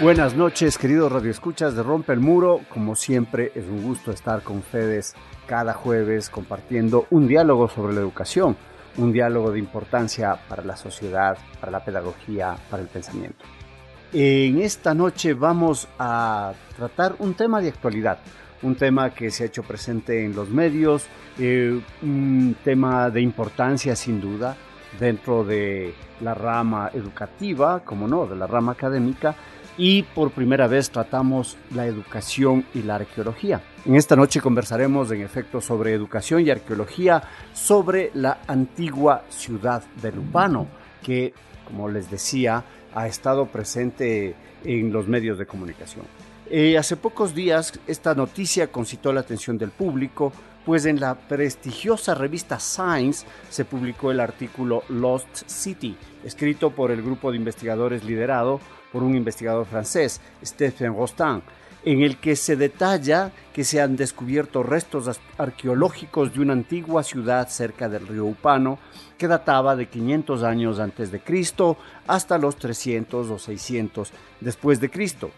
Buenas noches, queridos radioescuchas de Rompe el Muro. Como siempre, es un gusto estar con ustedes cada jueves compartiendo un diálogo sobre la educación, un diálogo de importancia para la sociedad, para la pedagogía, para el pensamiento. En esta noche vamos a tratar un tema de actualidad, un tema que se ha hecho presente en los medios, eh, un tema de importancia sin duda dentro de la rama educativa, como no, de la rama académica, y por primera vez tratamos la educación y la arqueología. En esta noche conversaremos en efecto sobre educación y arqueología sobre la antigua ciudad de Lupano, que, como les decía, ha estado presente en los medios de comunicación. Eh, hace pocos días esta noticia concitó la atención del público, pues en la prestigiosa revista Science se publicó el artículo Lost City, escrito por el grupo de investigadores liderado por un investigador francés, Stephen Rostand, en el que se detalla que se han descubierto restos arqueológicos de una antigua ciudad cerca del río Upano que databa de 500 años antes de Cristo hasta los 300 o 600 después de Cristo.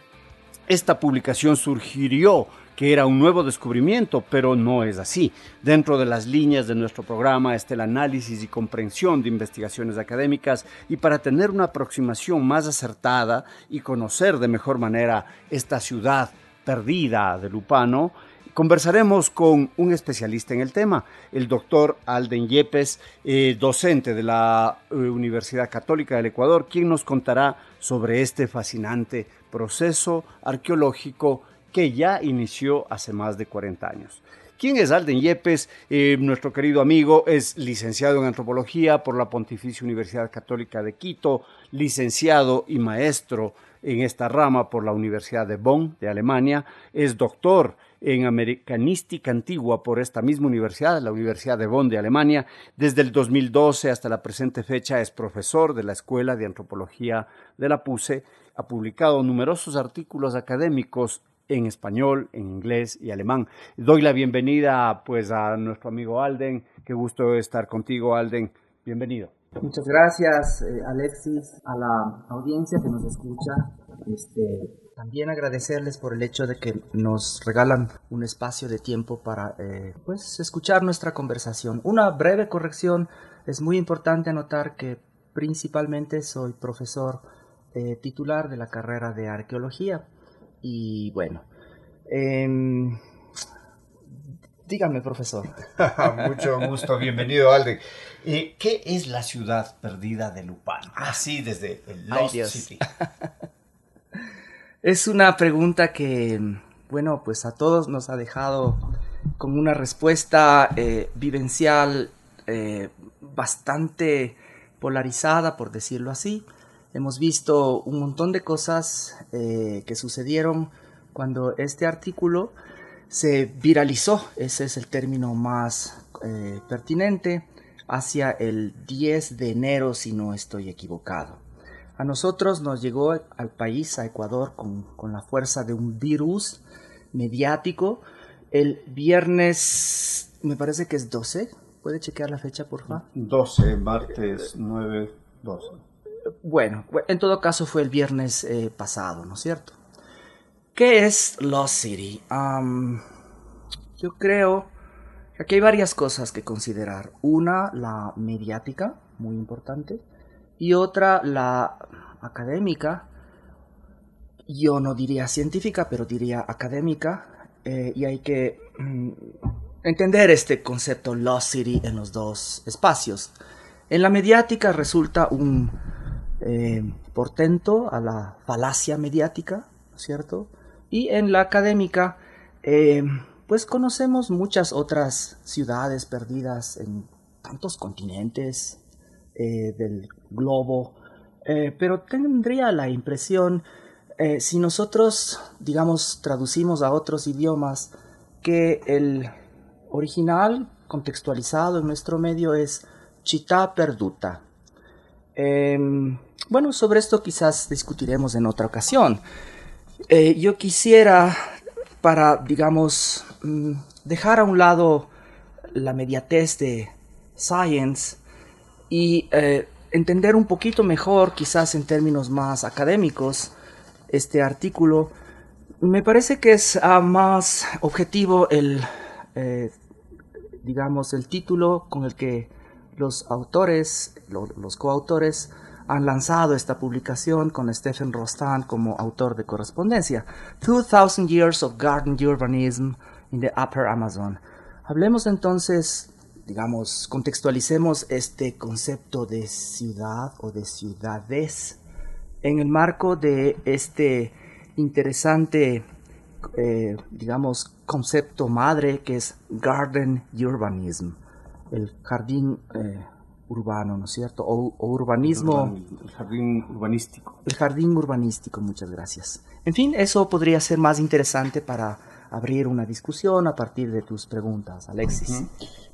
Esta publicación surgió que era un nuevo descubrimiento, pero no es así. Dentro de las líneas de nuestro programa está el análisis y comprensión de investigaciones académicas y para tener una aproximación más acertada y conocer de mejor manera esta ciudad perdida de Lupano, conversaremos con un especialista en el tema, el doctor Alden Yepes, eh, docente de la eh, Universidad Católica del Ecuador, quien nos contará sobre este fascinante proceso arqueológico que ya inició hace más de 40 años. ¿Quién es Alden Yepes? Eh, nuestro querido amigo es licenciado en antropología por la Pontificia Universidad Católica de Quito, licenciado y maestro en esta rama por la Universidad de Bonn de Alemania, es doctor en Americanística Antigua por esta misma universidad, la Universidad de Bonn de Alemania. Desde el 2012 hasta la presente fecha es profesor de la Escuela de Antropología de la PUSE. Ha publicado numerosos artículos académicos en español, en inglés y alemán. Doy la bienvenida pues a nuestro amigo Alden. Qué gusto estar contigo, Alden. Bienvenido. Muchas gracias, eh, Alexis, a la audiencia que nos escucha. Este, también agradecerles por el hecho de que nos regalan un espacio de tiempo para eh, pues, escuchar nuestra conversación. Una breve corrección. Es muy importante anotar que principalmente soy profesor eh, titular de la carrera de arqueología y bueno, eh, dígame, profesor. Mucho gusto, bienvenido, Alden. Eh, ¿Qué es la ciudad perdida de Lupano? Así desde el Lost City. es una pregunta que, bueno, pues a todos nos ha dejado con una respuesta eh, vivencial eh, bastante polarizada, por decirlo así. Hemos visto un montón de cosas eh, que sucedieron cuando este artículo se viralizó, ese es el término más eh, pertinente, hacia el 10 de enero, si no estoy equivocado. A nosotros nos llegó al país, a Ecuador, con, con la fuerza de un virus mediático el viernes, me parece que es 12. ¿Puede chequear la fecha, por favor? 12, martes 9, 12. Bueno, en todo caso fue el viernes eh, pasado, ¿no es cierto? ¿Qué es Lost City? Yo creo que aquí hay varias cosas que considerar. Una, la mediática, muy importante. y otra la académica, yo no diría científica, pero diría académica, eh, y hay que mm, entender este concepto Lost City en los dos espacios. En la mediática resulta un eh, portento a la falacia mediática, ¿cierto? Y en la académica, eh, pues conocemos muchas otras ciudades perdidas en tantos continentes del globo, pero tendría la impresión eh, si nosotros, digamos, traducimos a otros idiomas, que el original contextualizado en nuestro medio es chita perduta. Em, bueno, sobre esto quizás discutiremos en otra ocasión. Eh, yo quisiera, para, digamos, mm, dejar a un lado la mediatez de Science y eh, entender un poquito mejor, quizás en términos más académicos, este artículo, me parece que es ah, más objetivo el, eh, digamos, el título con el que los autores, los coautores, han lanzado esta publicación con Stephen Rostan como autor de correspondencia. 2000 Years of Garden Urbanism in the Upper Amazon. Hablemos entonces, digamos, contextualicemos este concepto de ciudad o de ciudades en el marco de este interesante, eh, digamos, concepto madre que es Garden Urbanism, el jardín eh, urbano, ¿no es cierto? O, urbanismo. El jardín urbanístico. El jardín urbanístico, muchas gracias. En fin, eso podría ser más interesante para abrir una discusión a partir de tus preguntas, Alexis.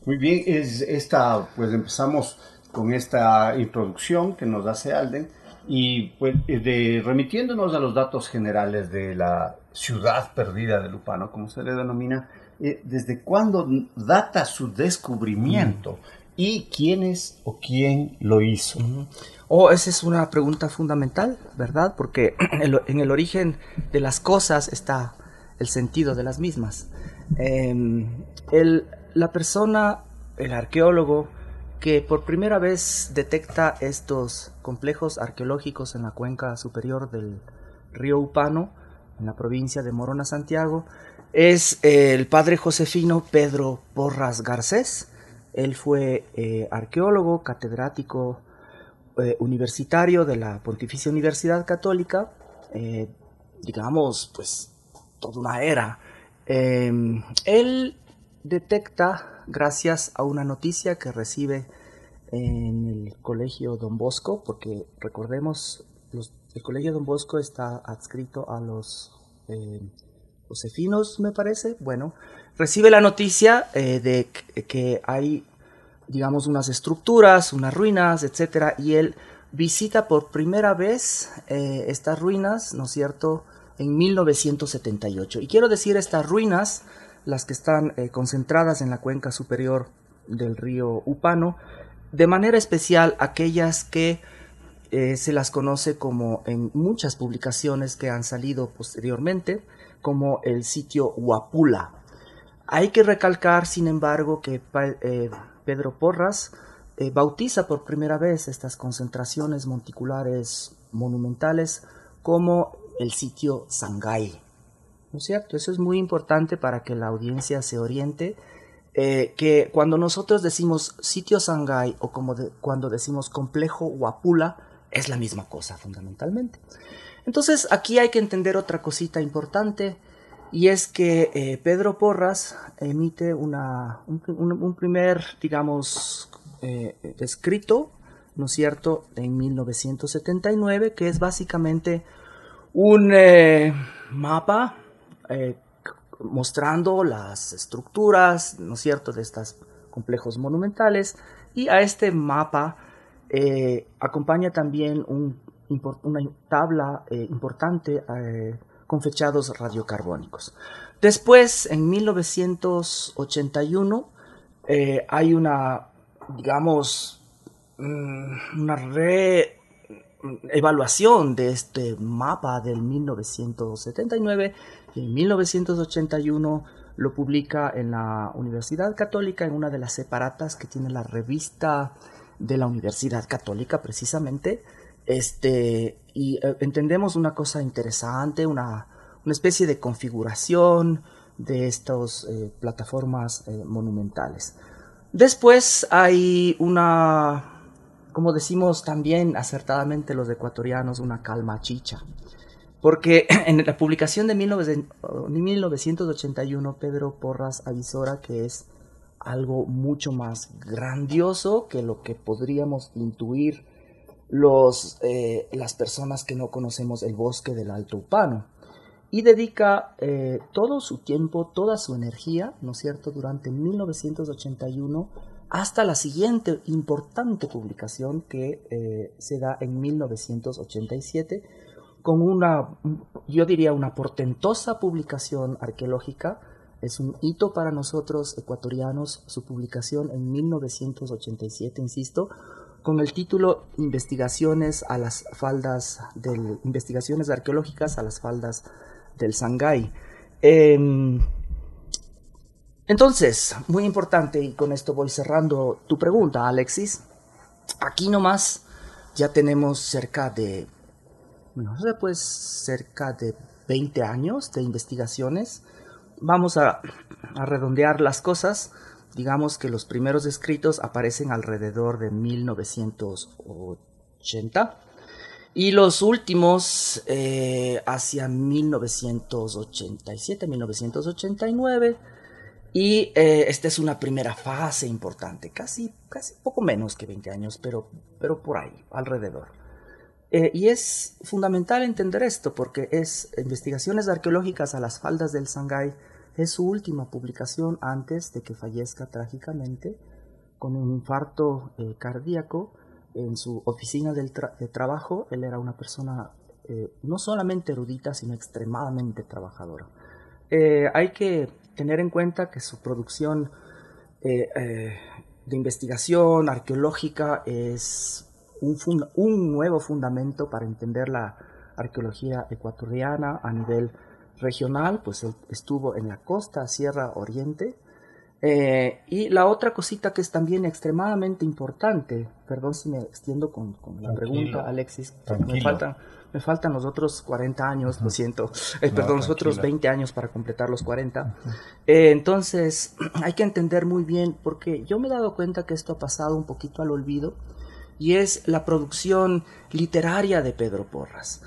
Muy bien, es esta, pues empezamos con esta introducción que nos hace Alden y pues, de, remitiéndonos a los datos generales de la ciudad perdida de Lupano, como se le denomina, eh, ¿desde cuándo data su descubrimiento? ¿Y quién es o quién lo hizo? Oh, esa es una pregunta fundamental, ¿verdad? Porque en el origen de las cosas está el sentido de las mismas. Em, el, la persona, el arqueólogo, que por primera vez detecta estos complejos arqueológicos en la cuenca superior del río Upano, en la provincia de Morona, Santiago, es el padre josefino Pedro Porras Garcés. Él fue eh, arqueólogo, catedrático eh, universitario de la Pontificia Universidad Católica, eh, digamos, pues toda una era. él detecta gracias a una noticia que recibe en el colegio Don Bosco, porque recordemos, el colegio Don Bosco está adscrito a los eh, josefinos, me parece. Bueno, recibe la noticia eh, de que, hay, digamos, unas estructuras, unas ruinas, etcétera, y él visita por primera vez eh, estas ruinas, ¿no es cierto?, en 1978. Y quiero decir estas ruinas las que están eh, concentradas en la cuenca superior del río Upano, de manera especial aquellas que eh, se las conoce como en muchas publicaciones que han salido posteriormente, como el sitio Huapula. Hay que recalcar, sin embargo, que eh, Pedro Porras bautiza por primera vez estas concentraciones monticulares monumentales como el sitio Sangay. ¿no es cierto? Eso es muy importante para que la audiencia se oriente. Eh, que cuando nosotros decimos sitio Sangay o como cuando decimos complejo Huapula, es la misma cosa fundamentalmente. Entonces aquí hay que entender otra cosita importante y es que eh, Pedro Porras emite un, primer, digamos, eh, escrito, ¿no es cierto?, en 1979, que es básicamente un mapa eh, mostrando las estructuras, ¿no es cierto?, de estos complejos monumentales. Y a este mapa acompaña también una tabla eh, importante con fechados radiocarbónicos. Después, en 1981, hay una, digamos, mm, una reevaluación de este mapa del 1979 en 1981 lo publica en la Universidad Católica en una de las separatas que tiene la revista de la Universidad Católica precisamente. Este, y eh, entendemos una cosa interesante, una, una especie de configuración de estas eh, plataformas eh, monumentales. Después hay una, como decimos también acertadamente los ecuatorianos, una calma chicha. Porque en la publicación de 1981 Pedro Porras avisora que es algo mucho más grandioso que lo que podríamos intuir los, eh, las personas que no conocemos el bosque del Alto Upano. Y dedica eh, todo su tiempo, toda su energía, ¿no es cierto?, durante 1981 hasta la siguiente importante publicación que eh, se da en 1987 con una, yo diría, una portentosa publicación arqueológica. Es un hito para nosotros ecuatorianos su publicación en 1987, insisto, con el título Investigaciones a las faldas del investigaciones arqueológicas a las faldas del Sangay. Em, entonces, muy importante, y con esto voy cerrando tu pregunta, Alexis. Aquí nomás ya tenemos cerca de, no sé, pues cerca de 20 años de investigaciones. Vamos a, a redondear las cosas. Digamos que los primeros escritos aparecen alrededor de 1980 y los últimos eh, hacia 1987, 1989 y eh, esta es una primera fase importante, casi, casi poco menos que 20 años, pero, pero por ahí, alrededor. Eh, y es fundamental entender esto porque es Investigaciones Arqueológicas a las Faldas del Sangay, es su última publicación antes de que fallezca trágicamente con un infarto eh, cardíaco en su oficina del de trabajo. Él era una persona no solamente erudita, sino extremadamente trabajadora. hay que tener en cuenta que su producción eh, eh, de investigación arqueológica es un, un, nuevo fundamento para entender la arqueología ecuatoriana a nivel regional, pues estuvo en la costa Sierra Oriente. Eh, y la otra cosita que es también extremadamente importante, perdón si me extiendo con, la pregunta, Alexis, me faltan me faltan los otros 40 años, lo siento, eh, perdón, los otros 20 años para completar los 40. Eh, entonces, hay que entender muy bien, porque yo me he dado cuenta que esto ha pasado un poquito al olvido, y es la producción literaria de Pedro Porras.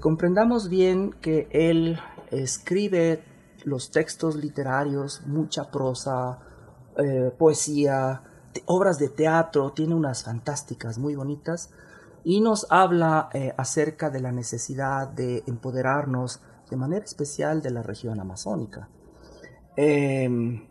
Comprendamos bien que él escribe los textos literarios, mucha prosa, poesía, obras de teatro, tiene unas fantásticas, muy bonitas, y nos habla eh, acerca de la necesidad de empoderarnos de manera especial de la región amazónica. Em,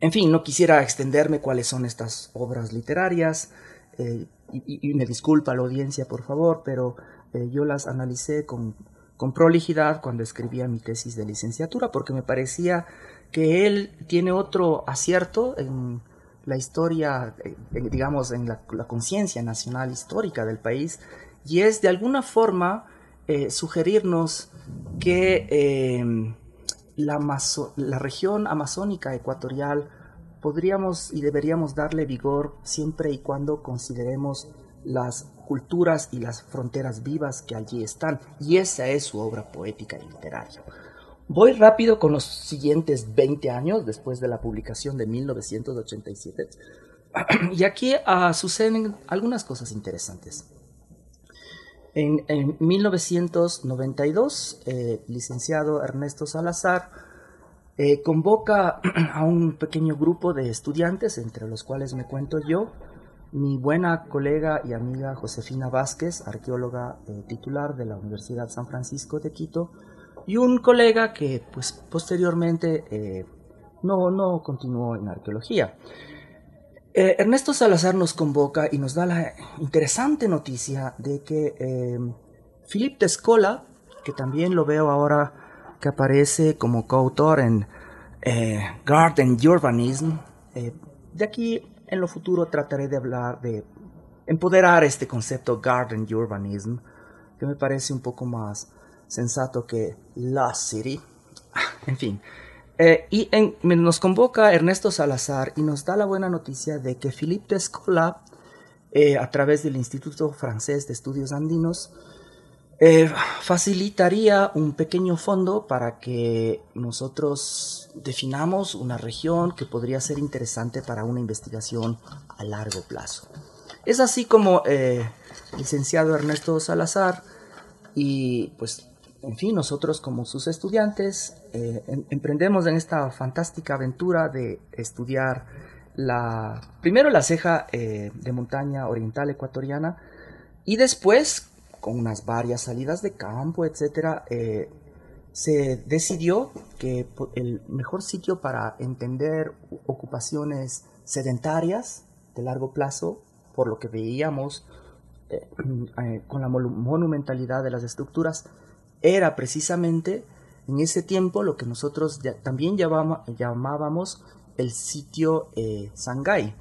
en fin, no quisiera extenderme cuáles son estas obras literarias eh, y, me disculpa la audiencia, por favor, pero eh, yo las analicé con, con prolijidad cuando escribía mi tesis de licenciatura porque me parecía que él tiene otro acierto en la historia, eh, digamos, en la, conciencia nacional histórica del país, y es de alguna forma eh, sugerirnos que em, la región amazónica ecuatorial podríamos y deberíamos darle vigor siempre y cuando consideremos las culturas y las fronteras vivas que allí están, y esa es su obra poética y literaria. Voy rápido con los siguientes 20 años después de la publicación de 1987. Y aquí uh, suceden algunas cosas interesantes. En, 1992, eh, licenciado Ernesto Salazar eh, convoca a un pequeño grupo de estudiantes, entre los cuales me cuento yo, mi buena colega y amiga Josefina Vázquez, arqueóloga eh, titular de la Universidad San Francisco de Quito, y un colega que pues posteriormente eh, no, no continuó en arqueología. Eh, Ernesto Salazar nos convoca y nos da la interesante noticia de que eh, Philippe Descola, que también lo veo ahora que aparece como coautor en Garden Urbanism, de aquí en lo futuro trataré de hablar de empoderar este concepto Garden Urbanism, que me parece un poco más sensato que la City. En fin. Eh, y nos convoca Ernesto Salazar y nos da la buena noticia de que Philippe Descola eh, a través del Instituto Francés de Estudios Andinos, eh, facilitaría un pequeño fondo para que nosotros definamos una región que podría ser interesante para una investigación a largo plazo. Es así como eh, licenciado Ernesto Salazar y pues, en fin, nosotros como sus estudiantes eh, em, emprendemos en esta fantástica aventura de estudiar la, primero la ceja eh, de montaña oriental ecuatoriana y después, con unas varias salidas de campo, etcétera, eh, se decidió que el mejor sitio para entender ocupaciones sedentarias de largo plazo, por lo que veíamos con la monumentalidad de las estructuras, era precisamente en ese tiempo lo que nosotros también llamábamos el sitio eh, Shanghái.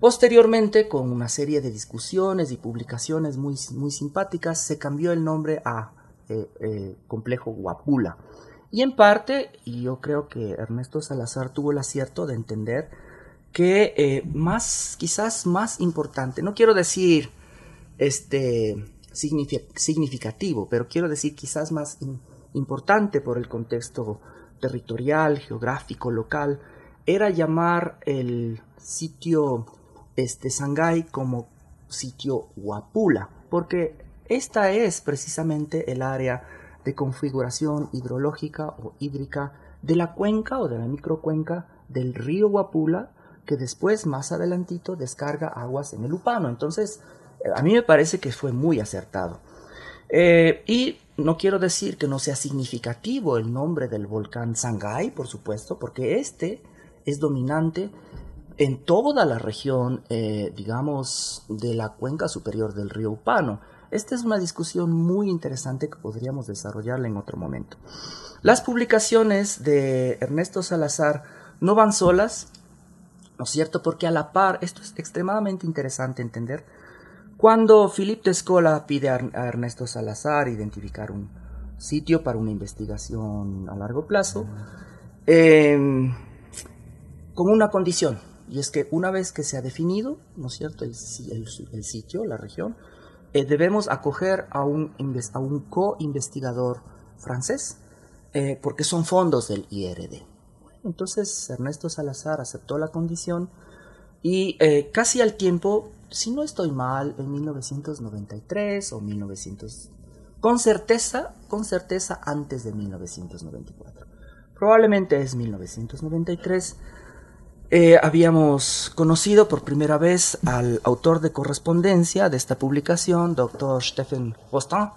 Posteriormente, con una serie de discusiones y publicaciones muy, muy simpáticas, se cambió el nombre a eh, eh, Complejo Guapula. Y en parte, y yo creo que Ernesto Salazar tuvo el acierto de entender que más, quizás más importante, no quiero decir este, significativo, pero quiero decir quizás más importante por el contexto territorial, geográfico, local, era llamar el sitio este Shanghái como sitio Huapula, porque esta es precisamente el área de configuración hidrológica o hídrica de la cuenca o de la microcuenca del río Huapula, que después, más adelantito, descarga aguas en el Upano. Entonces, a mí me parece que fue muy acertado. Eh, y no quiero decir que no sea significativo el nombre del volcán Shanghái, por supuesto, porque este es dominante en toda la región, eh, digamos, de la cuenca superior del río Upano. Esta es una discusión muy interesante que podríamos desarrollarla en otro momento. Las publicaciones de Ernesto Salazar no van solas, ¿no es cierto? Porque a la par, esto es extremadamente interesante entender, cuando Philippe Tescola pide a Ernesto Salazar identificar un sitio para una investigación a largo plazo, em, con una condición, y es que una vez que se ha definido, ¿no es cierto?, el, sitio, la región, eh, debemos acoger a un, a un co-investigador francés, eh, porque son fondos del IRD. Entonces Ernesto Salazar aceptó la condición y eh, casi al tiempo si no estoy mal, en 1993 o 1900, con certeza, con certeza antes de 1994. Probablemente es 1993. Eh, habíamos conocido por primera vez al autor de correspondencia de esta publicación, doctor Stephen Rostin,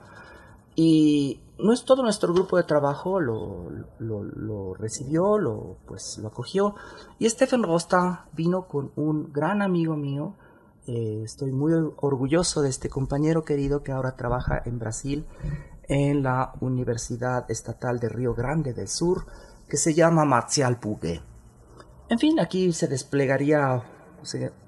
y no es todo nuestro grupo de trabajo lo, recibió, lo, pues, lo acogió, y Stephen Rostin vino con un gran amigo mío, eh, estoy muy orgulloso de este compañero querido que ahora trabaja en Brasil en la Universidad Estatal de Río Grande del Sur, que se llama Marcial Pugue. En fin, aquí se desplegaría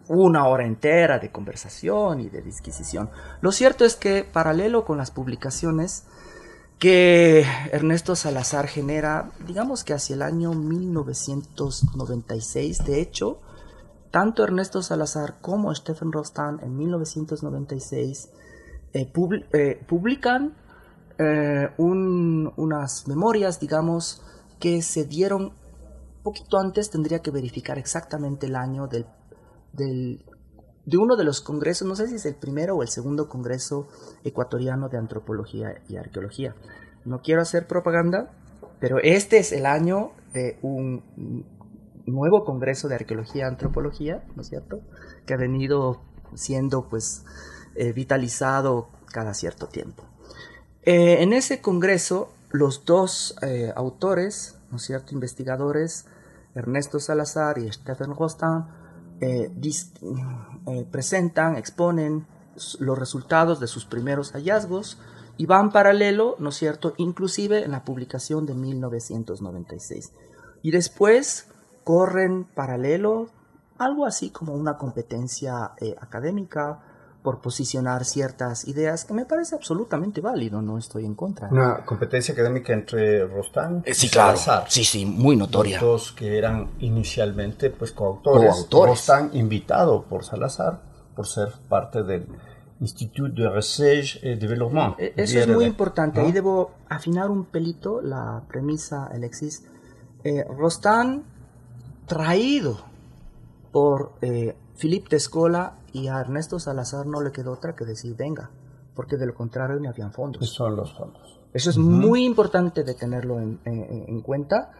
una hora entera de conversación y de disquisición. Lo cierto es que, paralelo con las publicaciones que Ernesto Salazar genera, digamos que hacia el año 1996, de hecho, tanto Ernesto Salazar como Stephen Rostan en 1996 eh, eh, publican eh, unas memorias, digamos, que se dieron poquito antes, tendría que verificar exactamente el año del, de uno de los congresos, no sé si es el primero o el segundo congreso ecuatoriano de antropología y arqueología. No quiero hacer propaganda, pero este es el año de un nuevo Congreso de Arqueología y Antropología, ¿no es cierto? Que ha venido siendo pues eh, vitalizado cada cierto tiempo. Eh, en ese Congreso, los dos eh, autores, ¿no es cierto?, investigadores, Ernesto Salazar y Stephen Rostan, presentan, exponen los resultados de sus primeros hallazgos y van paralelo, ¿no es cierto?, inclusive en la publicación de 1996. Y después corren paralelo, algo así como una competencia eh, académica por posicionar ciertas ideas que me parece absolutamente válido, no estoy en contra. Una competencia académica entre Rostán y eh, sí, claro. Sí, sí, muy notoria. Los dos que eran inicialmente pues coautores. coautores. Rostán invitado por Salazar por ser parte del Institut de Recherche et Développement. E, eso es muy importante. Ahí debo afinar un pelito la premisa, Alexis. Eh, Rostán, traído por eh, Philippe Tescola y a Ernesto Salazar no le quedó otra que decir, venga, porque de lo contrario ni habían fondos. ¿Qué son los fondos? Eso es muy importante de tenerlo en, cuenta.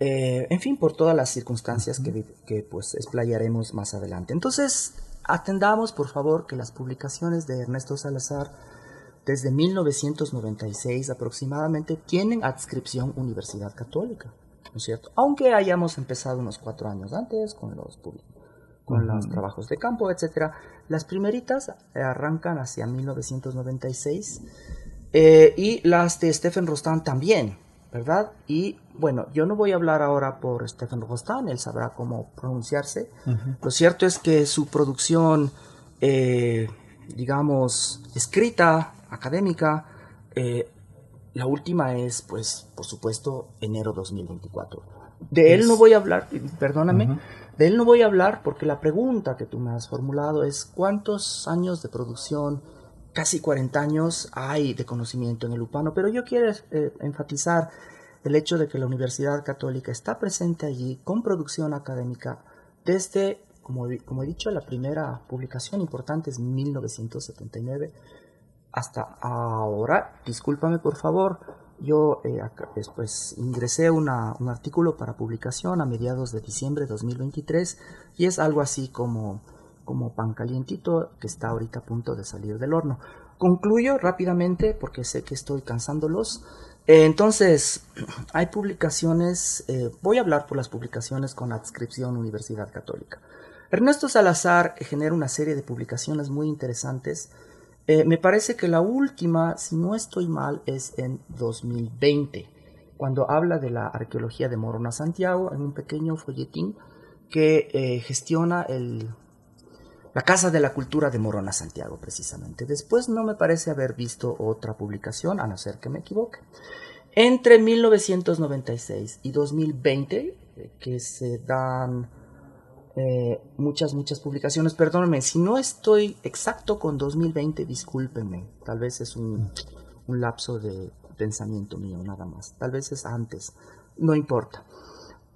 Eh, en fin, por todas las circunstancias que, que pues explayaremos más adelante. Entonces, Atendamos, por favor, que las publicaciones de Ernesto Salazar desde 1996 aproximadamente tienen adscripción Universidad Católica, ¿no es cierto? Aunque hayamos empezado unos cuatro años antes con los con los trabajos de campo, etcétera, las primeritas arrancan hacia 1996 eh, y las de Stephen Rostan también, ¿verdad? Y bueno, yo no voy a hablar ahora por Stephen Rostan, él sabrá cómo pronunciarse. Lo cierto es que su producción, eh, digamos, escrita, académica, eh, la última es, pues, por supuesto, enero 2024. De él no voy a hablar, perdóname, de él no voy a hablar porque la pregunta que tú me has formulado es cuántos años de producción casi 40 años hay de conocimiento en el Upano, pero yo quiero eh, enfatizar el hecho de que la Universidad Católica está presente allí con producción académica desde, como, como he dicho, la primera publicación importante es 1979 hasta ahora. Discúlpame por favor, yo eh, después ingresé una, un artículo para publicación a mediados de diciembre de 2023 y es algo así como como pan calientito que está ahorita a punto de salir del horno. Concluyo rápidamente porque sé que estoy cansándolos. Eh, entonces, hay publicaciones, eh, voy a hablar por las publicaciones con adscripción Universidad Católica. Ernesto Salazar genera una serie de publicaciones muy interesantes. Eh, me parece que la última, si no estoy mal, es en 2020, cuando habla de la arqueología de Morona Santiago en un pequeño folletín que gestiona el la Casa de la Cultura de Morona Santiago, precisamente. Después no me parece haber visto otra publicación, a no ser que me equivoque. Entre 1996 y 2020, eh, que se dan eh, muchas, muchas publicaciones. Perdónenme, si no estoy exacto con 2020, discúlpenme. Tal vez es un, un lapso de pensamiento mío, nada más. Tal vez es antes. No importa.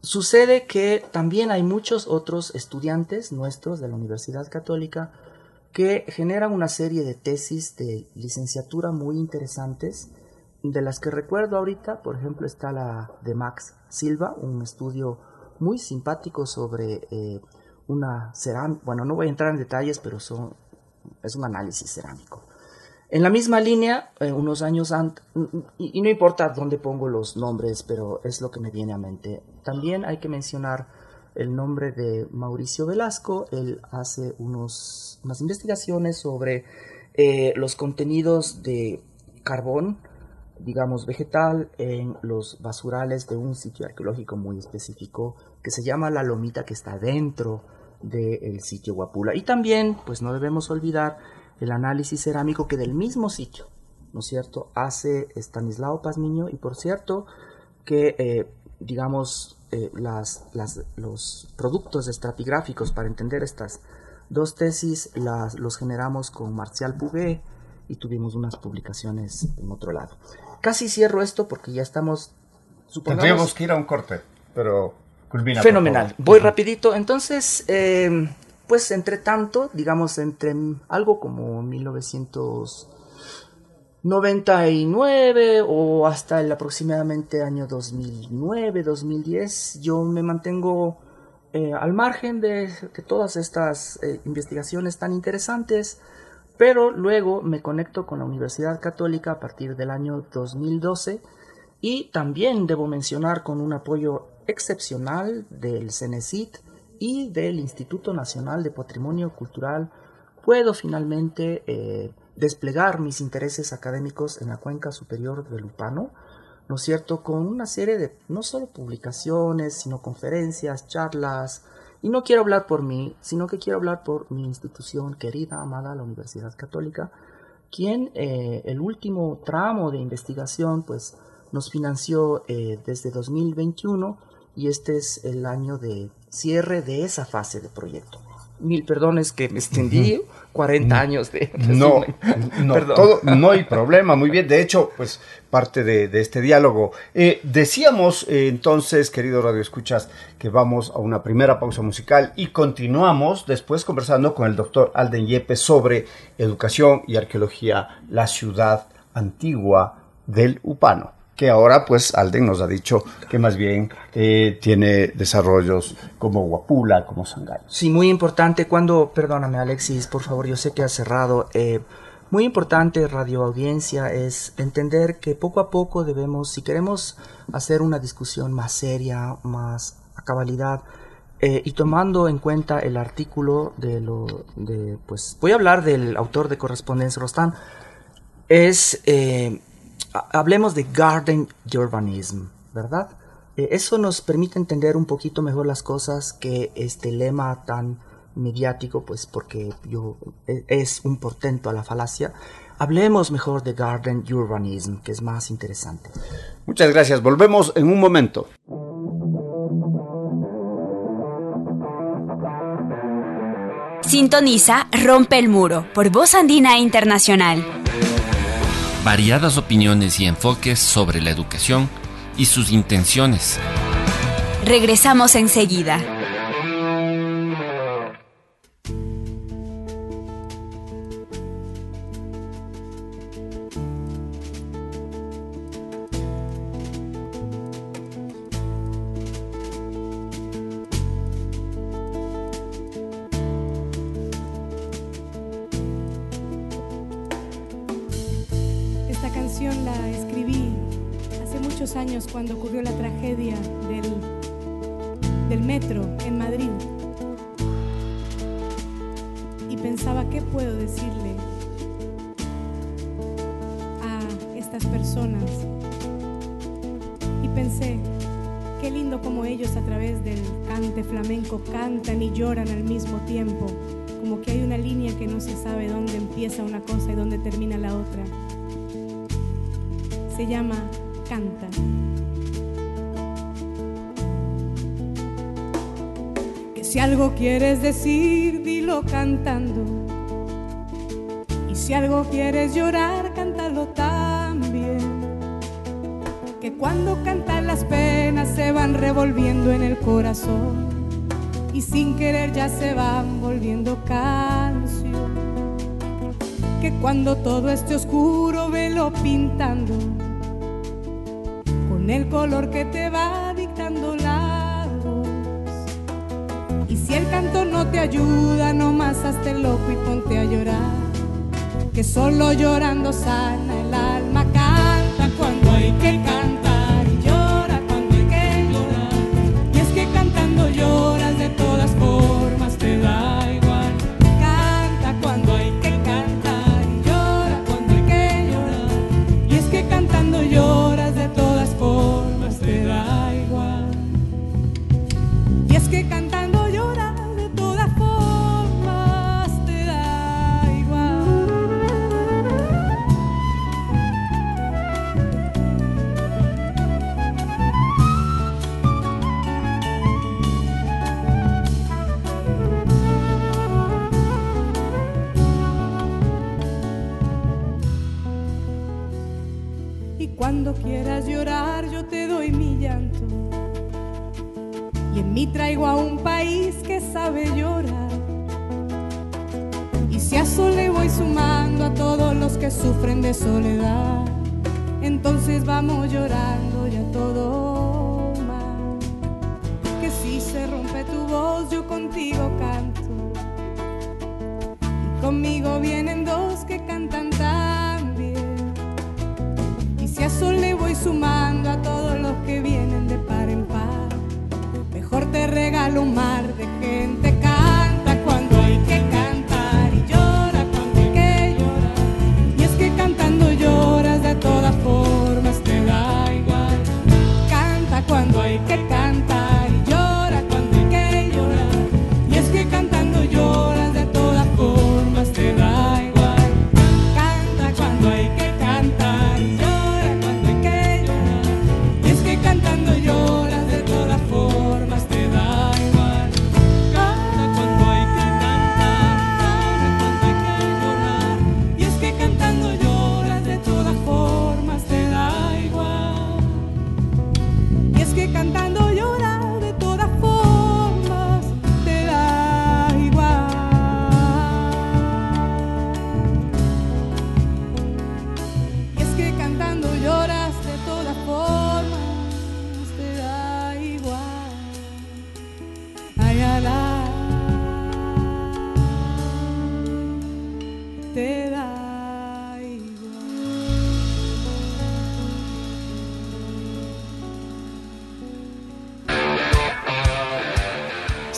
Sucede que también hay muchos otros estudiantes nuestros de la Universidad Católica que generan una serie de tesis de licenciatura muy interesantes, de las que recuerdo ahorita, por ejemplo, está la de Max Silva, un estudio muy simpático sobre eh, una cerámica, bueno, no voy a entrar en detalles, pero son, es un análisis cerámico. En la misma línea, eh, unos años antes, y, no importa dónde pongo los nombres, pero es lo que me viene a mente. También hay que mencionar el nombre de Mauricio Velasco. Él hace unos, unas investigaciones sobre eh, los contenidos de carbón, digamos vegetal, en los basurales de un sitio arqueológico muy específico que se llama La Lomita, que está dentro del sitio Guapula. Y también, pues no debemos olvidar el análisis cerámico que del mismo sitio, ¿no es cierto?, hace Stanislao Pazmiño y por cierto que, eh, digamos, eh, las, los productos estratigráficos para entender estas dos tesis las, los generamos con Marcial Pugué y tuvimos unas publicaciones en otro lado. Casi cierro esto porque ya estamos... Tendríamos que ir a un corte, pero culmina. Fenomenal. Voy rapidito. Entonces, eh, pues entre tanto, digamos entre algo como 1999 o hasta el aproximadamente año 2009, 2010, yo me mantengo eh, al margen de, todas estas eh, investigaciones tan interesantes, pero luego me conecto con la Universidad Católica a partir del año 2012 y también debo mencionar con un apoyo excepcional del CENESIT, y del Instituto Nacional de Patrimonio Cultural puedo finalmente eh, desplegar mis intereses académicos en la cuenca superior del Lupano, ¿no es cierto?, con una serie de no solo publicaciones, sino conferencias, charlas, y no quiero hablar por mí, sino que quiero hablar por mi institución querida, amada, la Universidad Católica, quien eh, el último tramo de investigación, pues, nos financió eh, desde 2021 y este es el año de cierre de esa fase de proyecto. mil perdones que me extendí 40 años de No, no, no hay problema, muy bien. De hecho, pues parte de, este diálogo. Eh, decíamos eh, entonces, querido Radio Escuchas, que vamos a una primera pausa musical y continuamos después conversando con el doctor Alden Yepes sobre educación y arqueología, la ciudad antigua del Upano que ahora pues Alden nos ha dicho que más bien eh, tiene desarrollos como Guapula, como Sangay. Sí, muy importante cuando, perdóname Alexis, por favor, yo sé que has cerrado. Eh, muy importante, radio audiencia, es entender que poco a poco debemos, si queremos hacer una discusión más seria, más a cabalidad, eh, y tomando en cuenta el artículo de lo, de, pues voy a hablar del autor de Correspondencia Rostán, es hablemos de garden urbanism, ¿verdad? Eh, eso nos permite entender un poquito mejor las cosas que este lema tan mediático, pues porque yo, e, es un portento a la falacia. Hablemos mejor de garden urbanism, que es más interesante. Muchas gracias. Volvemos en un momento. Sintoniza Rompe el Muro por Voz Andina Internacional variadas opiniones y enfoques sobre la educación y sus intenciones. Regresamos enseguida. Cuando ocurrió la tragedia del, del metro en Madrid. Y pensaba, ¿qué puedo decirle a estas personas? Y pensé, qué lindo como ellos a través del cante flamenco cantan y lloran al mismo tiempo, como que hay una línea que no se sabe dónde empieza una cosa y dónde termina la otra. Se llama Canta. Si algo quieres decir, dilo cantando. Y si algo quieres llorar, cántalo también. Que cuando cantas las penas se van revolviendo en el corazón y sin querer ya se van volviendo canción. Que cuando todo esté oscuro, velo pintando el color que te va dictando la si el canto no te ayuda, nomás hazte loco y ponte a llorar. Que solo llorando sana el alma. Canta cuando hay que cantar traigo a un país que sabe llorar. Y si a eso le voy sumando a todos los que sufren de soledad, entonces vamos llorando ya todo mal. Que si se rompe tu voz yo contigo canto. Y conmigo vienen dos que cantan le voy sumando a todos los que vienen te regalo un mar de gente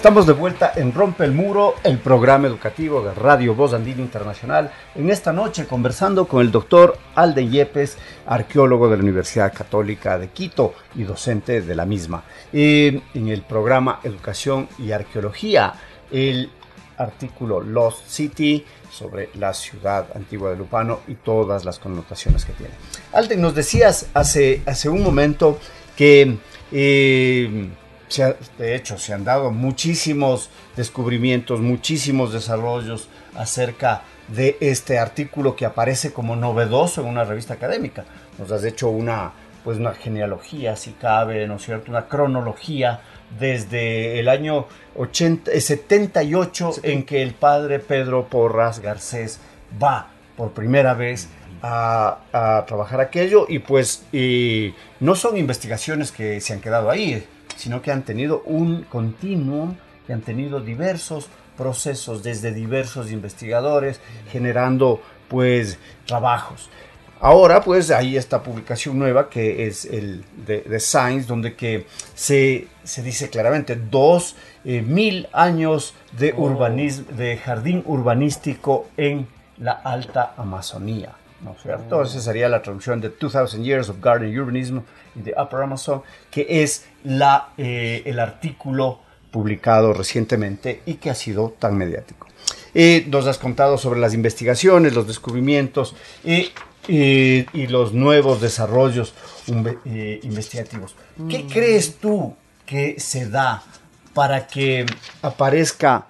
Estamos de vuelta en Rompe el Muro, el programa educativo de Radio Voz Andina Internacional. En esta noche conversando con el doctor Alden Yepes, arqueólogo de la Universidad Católica de Quito y docente de la misma. En el programa Educación y Arqueología, el artículo Lost City sobre la ciudad antigua de Lupano y todas las connotaciones que tiene. Alden, nos decías hace, hace un momento que... eh, se ha- de hecho, se han dado muchísimos descubrimientos, muchísimos desarrollos acerca de este artículo que aparece como novedoso en una revista académica. Nos has hecho una, pues una genealogía, si cabe, ¿no es cierto? Una cronología desde el año 80, eh, 78 en que el padre Pedro Porras Garcés va por primera vez a, a trabajar aquello y pues y no son investigaciones que se han quedado ahí, sino que han tenido un continuum, que han tenido diversos procesos desde diversos investigadores generando pues trabajos. Ahora pues hay esta publicación nueva que es el de, de Science donde que se, se dice claramente dos eh, mil años de urbanismo, de jardín urbanístico en la alta Amazonía. ¿no es cierto? Esa sería la traducción de 2000 Years of Garden Urbanism in the Upper Amazon, que es la, eh, el artículo publicado recientemente y que ha sido tan mediático. Eh, nos has contado sobre las investigaciones, los descubrimientos eh, eh, y los nuevos desarrollos eh, investigativos. ¿Qué crees tú que se da para que aparezca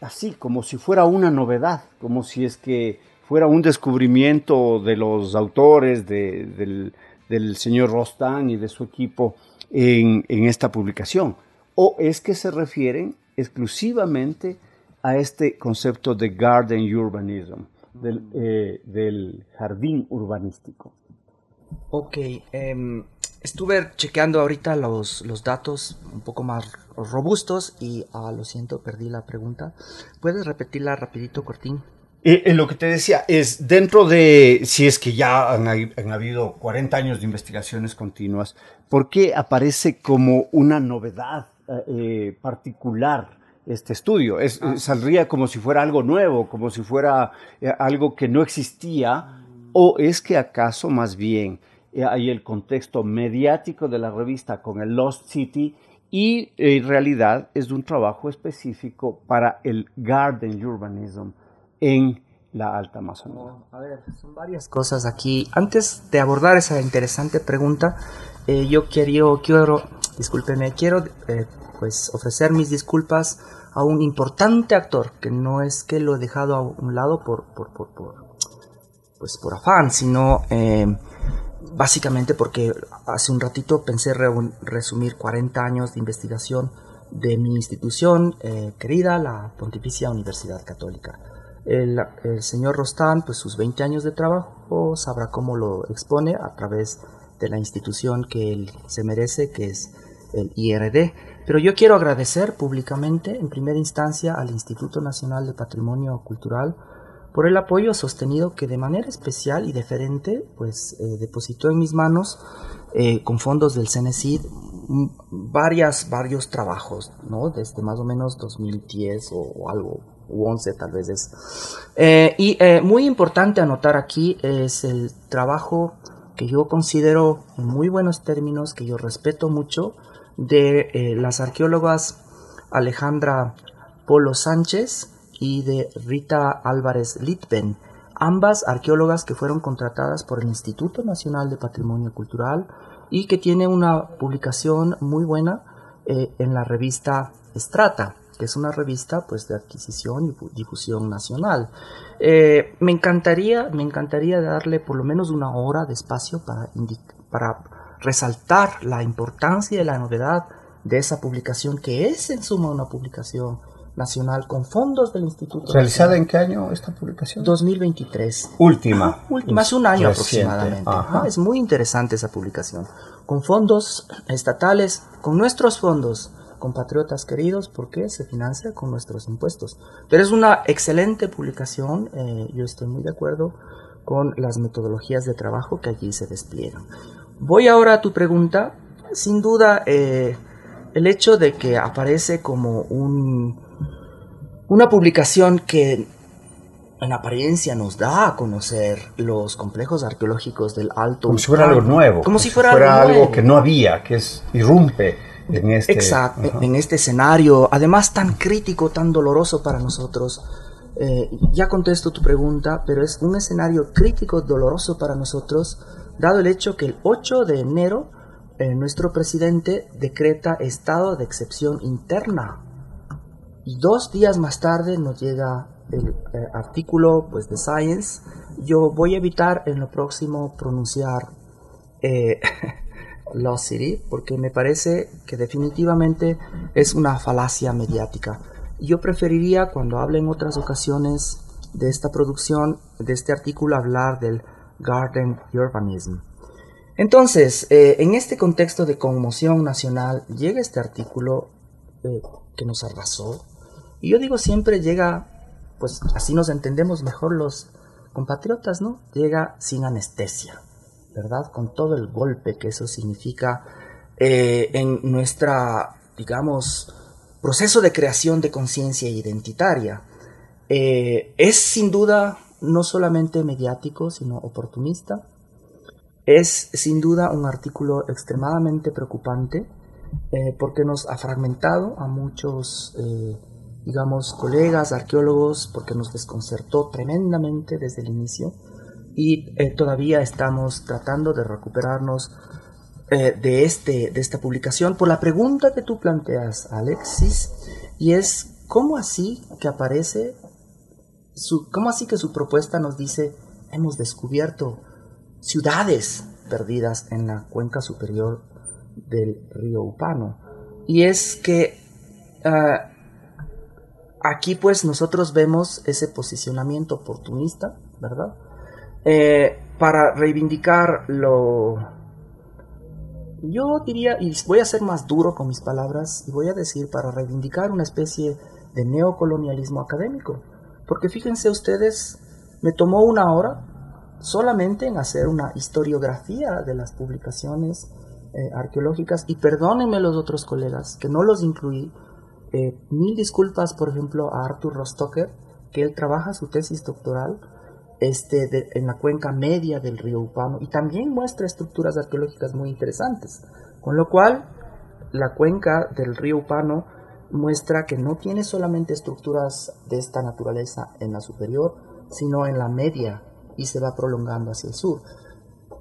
así, como si fuera una novedad, como si es que fuera un descubrimiento de los autores, de- del, del señor Rostán y de su equipo en, en esta publicación? ¿O es que se refieren exclusivamente a este concepto de garden urbanism, del, eh, del jardín urbanístico? Ok, em, estuve chequeando ahorita los, los datos un poco más robustos y ah, lo siento, perdí la pregunta. ¿Puedes repetirla rapidito, Cortín? Eh, eh, lo que te decía es, dentro de, si es que ya han, habido 40 años de investigaciones continuas, ¿por qué aparece como una novedad eh, particular este estudio? Es, eh, saldría como si fuera algo nuevo, como si fuera algo que no existía, o es que acaso más bien hay el contexto mediático de la revista con el Lost City y en realidad es un trabajo específico para el Garden Urbanism en la Alta Amazonía. A ver, son varias cosas aquí. Antes de abordar esa interesante pregunta, eh, yo quiero, quiero, discúlpeme, quiero eh, pues ofrecer mis disculpas a un importante actor, que no es que lo he dejado a un lado por, pues por afán, sino eh, básicamente porque hace un ratito pensé reun- resumir 40 años de investigación de mi institución eh, querida, la Pontificia Universidad Católica. El, señor Rostán, pues sus 20 años de trabajo, sabrá cómo lo expone a través de la institución que él se merece, que es el IRD. Pero yo quiero agradecer públicamente, en primera instancia, al Instituto Nacional de Patrimonio Cultural por el apoyo sostenido que de manera especial y diferente, pues eh, depositó en mis manos, eh, con fondos del CENESID, varias, varios trabajos, ¿no? Desde más o menos 2010 o, o algo, u 11 tal vez es. Eh, y eh, muy importante anotar aquí es el trabajo que yo considero en muy buenos términos, que yo respeto mucho, de eh, las arqueólogas Alejandra Polo Sánchez y de Rita Álvarez Litven, ambas arqueólogas que fueron contratadas por el Instituto Nacional de Patrimonio Cultural y que tiene una publicación muy buena en la revista Strata, que es una revista pues de adquisición y fu- difusión nacional. Eh, me encantaría, me encantaría darle por lo menos una hora de espacio para, para resaltar la importancia y la novedad de esa publicación, que es en suma una publicación nacional con fondos del Instituto ¿Realizada en Nacional. qué año esta publicación? 2023. Última. Última, hace un año Reciente. aproximadamente. Ajá. Es muy interesante esa publicación. Con fondos estatales, con nuestros fondos, compatriotas queridos, porque se financia con nuestros impuestos. Pero es una excelente publicación, eh, yo estoy muy de acuerdo con las metodologías de trabajo que allí se despliegan. Voy ahora a tu pregunta. Sin duda, eh, el hecho de que aparece como un, una publicación que en apariencia nos da a conocer los complejos arqueológicos del Alto. Como si fuera algo nuevo. Como, si fuera, algo, que no había, que es irrumpe en este. Exacto, en este escenario, además tan crítico, tan doloroso para nosotros. Eh, ya contesto tu pregunta, pero es un escenario crítico, doloroso para nosotros, dado el hecho que el 8 de enero eh, nuestro presidente decreta estado de excepción interna. Y dos días más tarde nos llega el eh, artículo pues, de Science. Yo voy a evitar en lo próximo pronunciar eh, Lost City porque me parece que definitivamente es una falacia mediática. Yo preferiría cuando hable en otras ocasiones de esta producción, de este artículo, hablar del Garden Urbanism. Entonces, eh, en este contexto de conmoción nacional, llega este artículo eh, que nos arrasó. Y yo digo siempre llega, pues así nos entendemos mejor los compatriotas, ¿no? Llega sin anestesia, ¿verdad? Con todo el golpe que eso significa eh, en nuestra, digamos, proceso de creación de conciencia identitaria. es sin duda no solamente mediático, sino oportunista es sin duda un artículo extremadamente preocupante eh, porque nos ha fragmentado a muchos, eh, digamos, colegas, arqueólogos, porque nos desconcertó tremendamente desde el inicio y eh, todavía estamos tratando de recuperarnos de, este, de esta publicación por la pregunta que tú planteas, Alexis, y es cómo así que aparece, su, cómo así que su propuesta nos dice, hemos descubierto ciudades perdidas en la cuenca superior del río Upano. Y es que ah, aquí pues nosotros vemos ese posicionamiento oportunista, ¿verdad? Eh, para reivindicar lo... Yo diría, y voy a ser más duro con mis palabras, y voy a decir para reivindicar una especie de neocolonialismo académico. Porque fíjense ustedes, me tomó una hora solamente en hacer una historiografía de las publicaciones eh, arqueológicas y perdónenme los otros colegas que no los incluí. Eh, mil disculpas, por ejemplo, a Arthur Rostocker, que él trabaja su tesis doctoral este, en la cuenca media del río Upano y también muestra estructuras arqueológicas muy interesantes. Con lo cual, la cuenca del río Upano muestra que no tiene solamente estructuras de esta naturaleza en la superior, sino en la media y se va prolongando hacia el sur.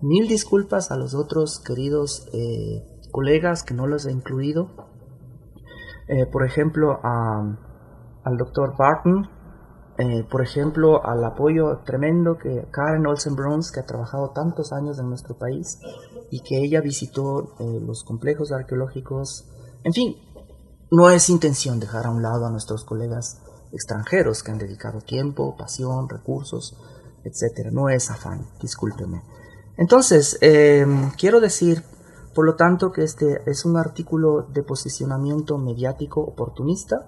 Mil disculpas a los otros queridos eh, colegas que no los he incluido. Eh, por ejemplo, al doctor Barton, eh, por ejemplo, al apoyo tremendo que Karen Olsen Bruns, que ha trabajado tantos años en nuestro país y que ella visitó los complejos arqueológicos. En fin, no es intención dejar a un lado a nuestros colegas extranjeros que han dedicado tiempo, pasión, recursos etcétera. No es afán, discúlpeme. Entonces, em, quiero decir, por lo tanto, que este es un artículo de posicionamiento mediático oportunista,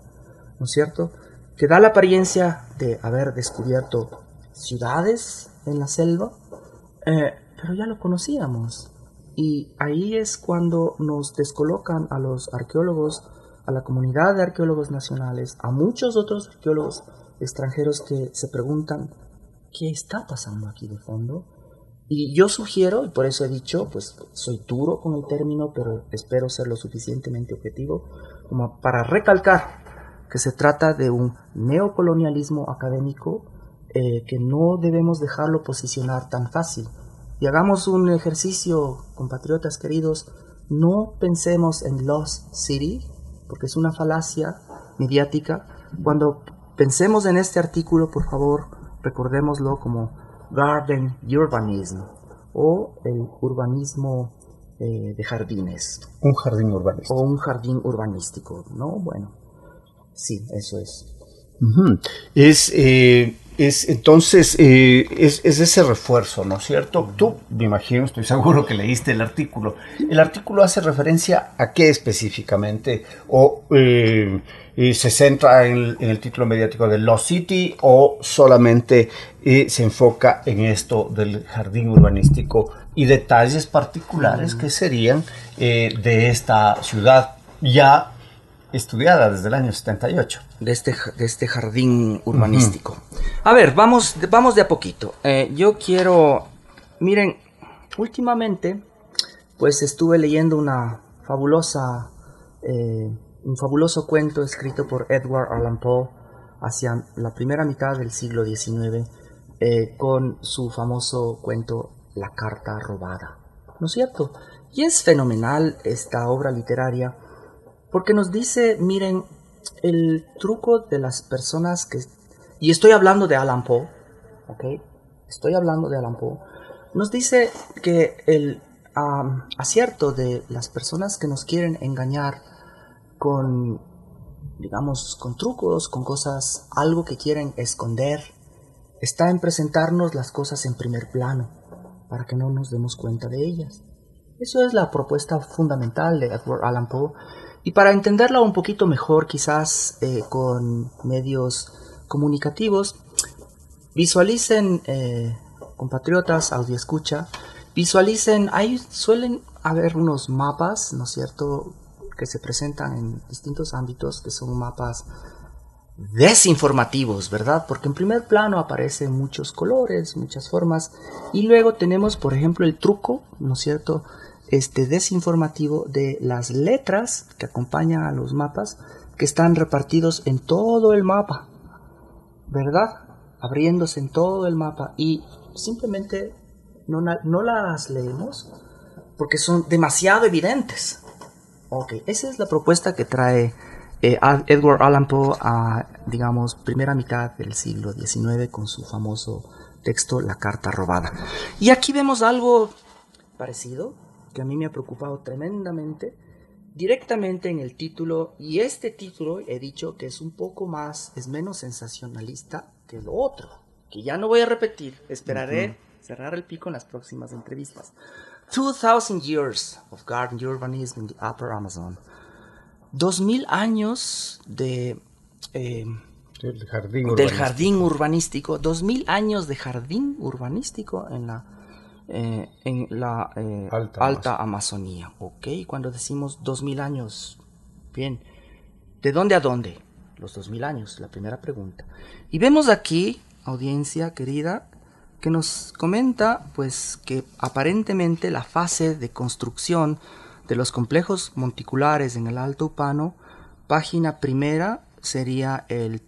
¿no es cierto? Que da la apariencia de haber descubierto ciudades en la selva, eh, pero ya lo conocíamos. Y ahí es cuando nos descolocan a los arqueólogos, a la comunidad de arqueólogos nacionales, a muchos otros arqueólogos extranjeros que se preguntan ¿qué está pasando aquí de fondo? Y yo sugiero, y por eso he dicho, pues soy duro con el término, pero espero ser lo suficientemente objetivo, como para recalcar que se trata de un neocolonialismo académico eh, que no debemos dejarlo posicionar tan fácil. Y hagamos un ejercicio, compatriotas queridos, no pensemos en Lost City, porque es una falacia mediática. Cuando pensemos en este artículo, por favor, recordémoslo como Garden Urbanism o el urbanismo eh, de jardines. Un jardín urbanístico. O un jardín urbanístico, ¿no? Bueno, sí, eso es. Es, eh, es entonces eh, es, ese refuerzo, ¿no es cierto? Tú, me imagino, estoy seguro que leíste el artículo. ¿El artículo hace referencia a qué específicamente? ¿O eh, se centra en, el título mediático de Lost City o solamente se enfoca en esto del jardín urbanístico y detalles particulares que serían de esta ciudad ya estudiada desde el año 78. De este, de este jardín urbanístico. A ver, vamos, vamos de a poquito. Eh, yo quiero, miren, últimamente, pues estuve leyendo una fabulosa, eh, un fabuloso cuento escrito por Edward Allan Poe hacia la primera mitad del siglo XIX, eh, con su famoso cuento La carta robada. ¿No es cierto? Y es fenomenal esta obra literaria porque nos dice, miren, el truco de las personas que... Y estoy hablando de Alan Poe, ¿ok? Estoy hablando de Alan Poe. Nos dice que el acierto de las personas que nos quieren engañar con, digamos, con trucos, con cosas, algo que quieren esconder, está en presentarnos las cosas en primer plano, para que no nos demos cuenta de ellas. Eso es la propuesta fundamental de Edward Allan Poe y para entenderla un poquito mejor, quizás eh, con medios comunicativos, visualicen, eh, compatriotas, audio escucha, visualicen, ahí suelen haber unos mapas, ¿no es cierto?, que se presentan en distintos ámbitos, que son mapas desinformativos, ¿verdad? Porque en primer plano aparecen muchos colores, muchas formas, y luego tenemos, por ejemplo, el truco, ¿no es cierto?, este desinformativo de las letras que acompañan a los mapas que están repartidos en todo el mapa, ¿verdad? Abriéndose en todo el mapa y simplemente no, no las leemos porque son demasiado evidentes. Ok, esa es la propuesta que trae eh, Edward Allan Poe a, digamos, primera mitad del siglo XIX con su famoso texto La Carta Robada. Y aquí vemos algo parecido, que a mí me ha preocupado tremendamente, directamente en el título, y este título he dicho que es un poco más, es menos sensacionalista que lo otro, que ya no voy a repetir, esperaré cerrar el pico en las próximas entrevistas. 2000 Years of Garden Urbanism in the Upper Amazon. 2000 años de... Eh, del jardín, del jardín urbanístico, 2000 años de jardín urbanístico en la eh, en la eh, alta, Amazonía. Ok, cuando decimos 2000 años, bien, ¿de dónde a dónde? Los 2000 años, la primera pregunta. Y vemos aquí, audiencia querida, que nos comenta pues que aparentemente la fase de construcción de los complejos monticulares en el Alto Upano, página primera sería el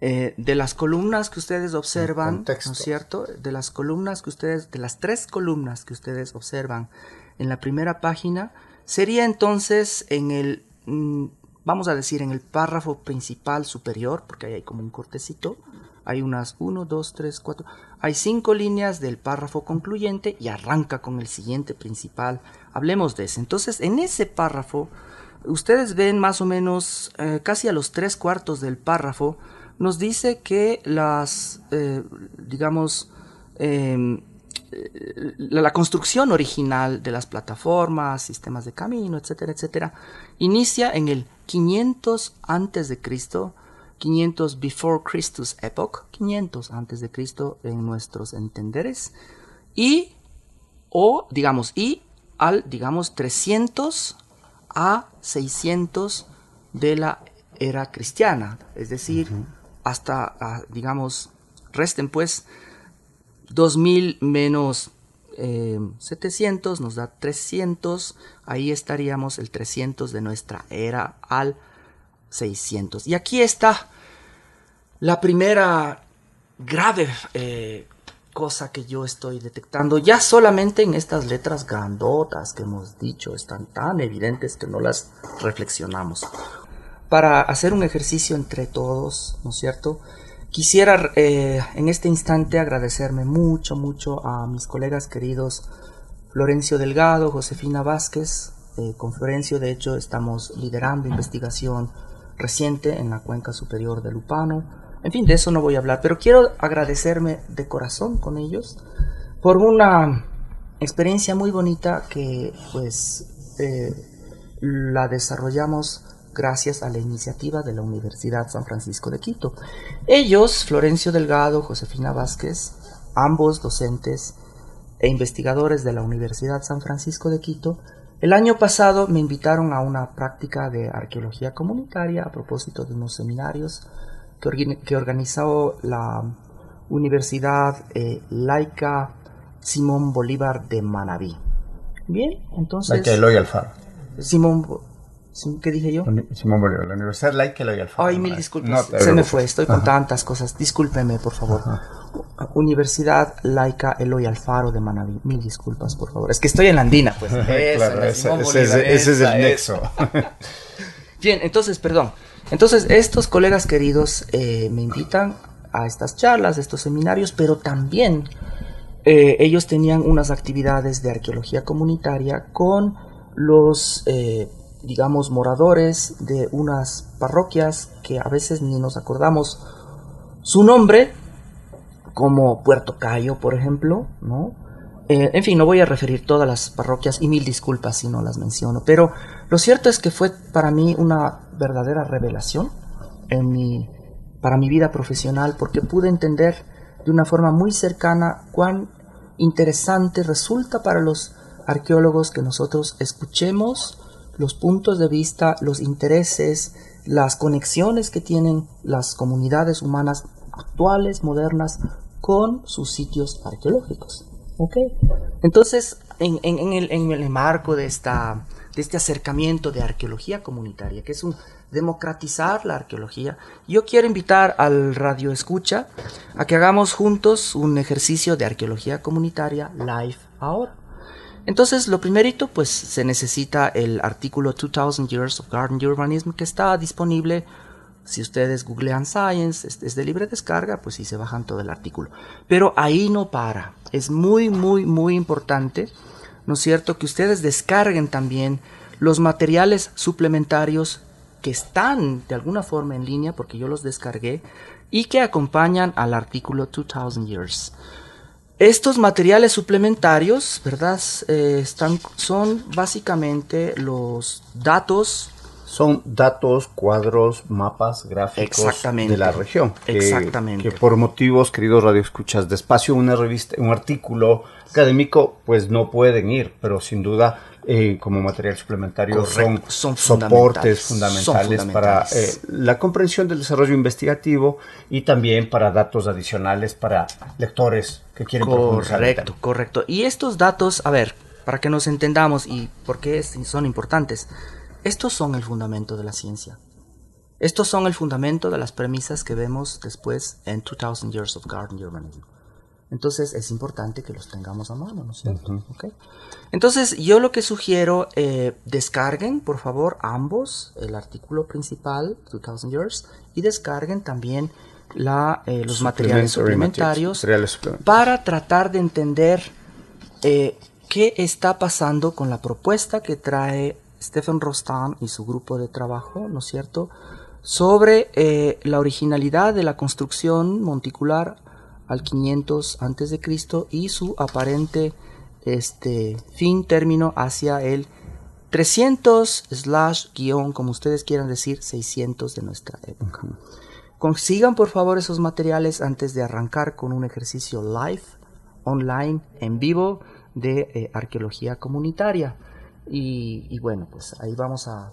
eh, de las columnas que ustedes observan, ¿no es cierto? De las columnas que ustedes, de las tres columnas que ustedes observan en la primera página, sería entonces en el, mm, vamos a decir, en el párrafo principal superior, porque ahí hay como un cortecito, hay unas 1, 2, 3, 4, hay cinco líneas del párrafo concluyente y arranca con el siguiente principal. Hablemos de ese. Entonces, en ese párrafo, ustedes ven más o menos eh, casi a los tres cuartos del párrafo, nos dice que las, eh, digamos, em, eh, la construcción original de las plataformas, sistemas de camino, etcétera, etcétera, inicia en el 500 antes de Cristo, 500 before Christus epoch, 500 antes de Cristo en nuestros entenderes, y, o, digamos, y al, digamos, 300 a 600 de la era cristiana, es decir, hasta, ah, digamos, resten pues 2000 menos 700 eh, nos da 300, ahí estaríamos el 300 de nuestra era al 600. Y aquí está la primera grave eh, cosa que yo estoy detectando, ya solamente en estas letras grandotas que hemos dicho, están tan evidentes que no las reflexionamos para hacer un ejercicio entre todos, ¿no es cierto? Quisiera eh, en este instante agradecerme mucho, mucho a mis colegas queridos Florencio Delgado, Josefina Vázquez. Eh, con Florencio, de hecho, estamos liderando investigación reciente en la cuenca superior del Lupano. En fin, de eso no voy a hablar, pero quiero agradecerme de corazón con ellos por una experiencia muy bonita que pues eh, la desarrollamos gracias a la iniciativa de la Universidad San Francisco de Quito. Ellos, Florencio Delgado, Josefina Vázquez, ambos docentes e investigadores de la Universidad San Francisco de Quito, el año pasado me invitaron a una práctica de arqueología comunitaria a propósito de unos seminarios que, organizó la Universidad eh, Laica Simón Bolívar de Manabí. Bien, entonces... Laica Eloy Alfaro. Simón... ¿Qué dije yo? Simón Bolívar, la Universidad Laica Eloy Alfaro. Ay, mil disculpas. Se me fue, estoy con tantas cosas. Discúlpeme, por favor. Universidad Laica Eloy Alfaro de Manabí. Mil disculpas, por favor. Es que estoy en la andina, pues. claro, ese, es, el nexo. Bien, entonces, perdón. Entonces, estos colegas queridos eh, me invitan a estas charlas, a estos seminarios, pero también eh, ellos tenían unas actividades de arqueología comunitaria con los, eh, digamos, moradores de unas parroquias que a veces ni nos acordamos su nombre, como Puerto Cayo, por ejemplo, ¿no? en fin, no voy a referir todas las parroquias y mil disculpas si no las menciono, pero lo cierto es que fue para mí una verdadera revelación en mi, para mi vida profesional porque pude entender de una forma muy cercana cuán interesante resulta para los arqueólogos que nosotros escuchemos los puntos de vista, los intereses, las conexiones que tienen las comunidades humanas actuales, modernas, con sus sitios arqueológicos. Entonces, en, el, marco de esta de este acercamiento de arqueología comunitaria, que es democratizar la arqueología. Yo quiero invitar al radio escucha a que hagamos juntos un ejercicio de arqueología comunitaria live ahora. Entonces, lo primerito, pues se necesita el artículo 2000 Years of Garden Urbanism que está disponible. Si ustedes googlean Science, es, de libre descarga, pues sí se bajan todo el artículo. Pero ahí no para. Es muy, muy, muy importante ¿no es cierto?, que ustedes descarguen también los materiales suplementarios que están de alguna forma en línea, porque yo los descargué, y que acompañan al artículo 2000 Years. Estos materiales suplementarios, ¿verdad? Eh, están, son básicamente los datos. Son datos, cuadros, mapas, gráficos de la región. Exactamente. Que por motivos, queridos radioescuchas, de espacio, una revista, un artículo académico, pues no pueden ir, pero sin duda eh, como material suplementario son, soportes fundamentales, para eh, la comprensión del desarrollo investigativo y también para datos adicionales para lectores que quieren profundizar. Correcto, correcto. Y estos datos, a ver, para que nos entendamos y por qué son importantes, estos son el fundamento de la ciencia. Estos son el fundamento de las premisas que vemos después en 2000 Years of Garden Urbanism. Entonces es importante que los tengamos a mano, ¿no es cierto? Entonces yo lo que sugiero, eh, descarguen por favor ambos, el artículo principal, 2000 Years, y descarguen también la, eh, los materiales suplementarios para tratar de entender eh, qué está pasando con la propuesta que trae Stephen Rostan y su grupo de trabajo, ¿no es cierto?, sobre la originalidad de la construcción monticular al 500 antes de Cristo y su aparente este fin término hacia el 300 slash guion como ustedes quieran decir 600 de nuestra época. Consigan por favor esos materiales antes de arrancar con un ejercicio live, online, en vivo de eh, arqueología comunitaria. Y, bueno, pues ahí vamos a...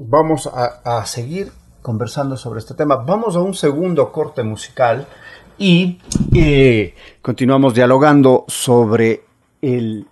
Vamos a seguir conversando sobre este tema. Vamos a un segundo corte musical y eh, continuamos dialogando sobre el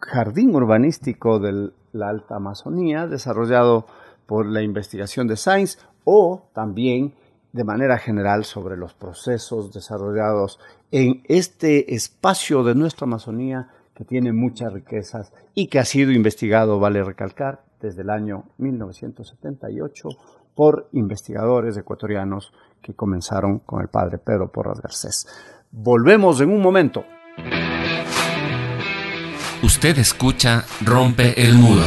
jardín urbanístico de la Alta Amazonía, desarrollado por la investigación de Science, o también de manera general sobre los procesos desarrollados en este espacio de nuestra Amazonía que tiene muchas riquezas y que ha sido investigado, vale recalcar, desde el año 1978 por investigadores ecuatorianos que comenzaron con el padre Pedro Porras Garcés. Volvemos en un momento. Usted escucha Rompe el Muro.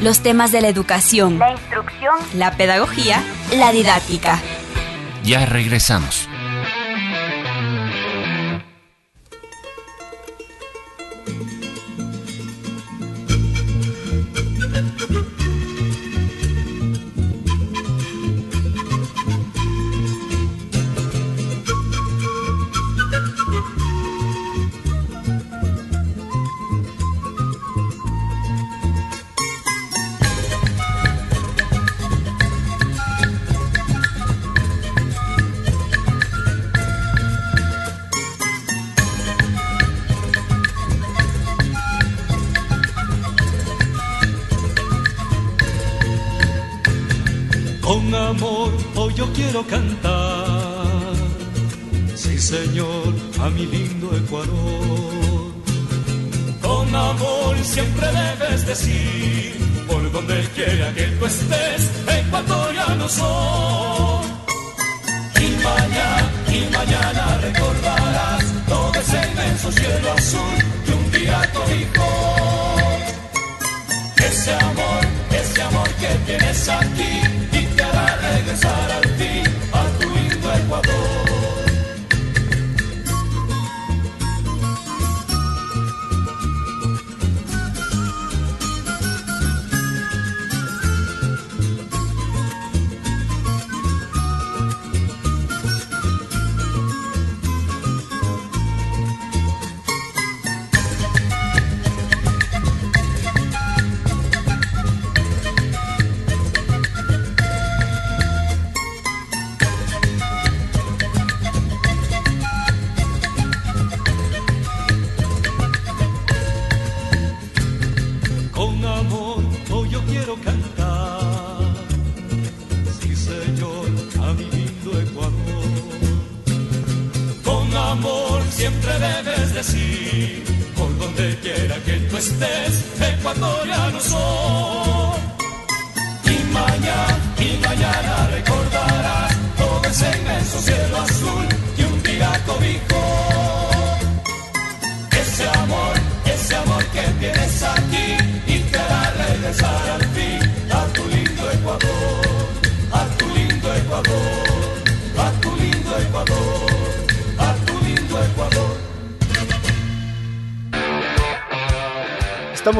Los temas de la educación, la instrucción, la pedagogía la didáctica. Ya regresamos. Amor hoy yo quiero cantar, sí señor, a mi lindo Ecuador. Con amor siempre debes decir, por donde quiera que tú estés, ecuatoriano soy. Y mañana, y mañana recordarás todo ese inmenso cielo azul que un día cobijó. Ese amor, ese amor que tienes aquí regresar al fin a tu lindo Ecuador.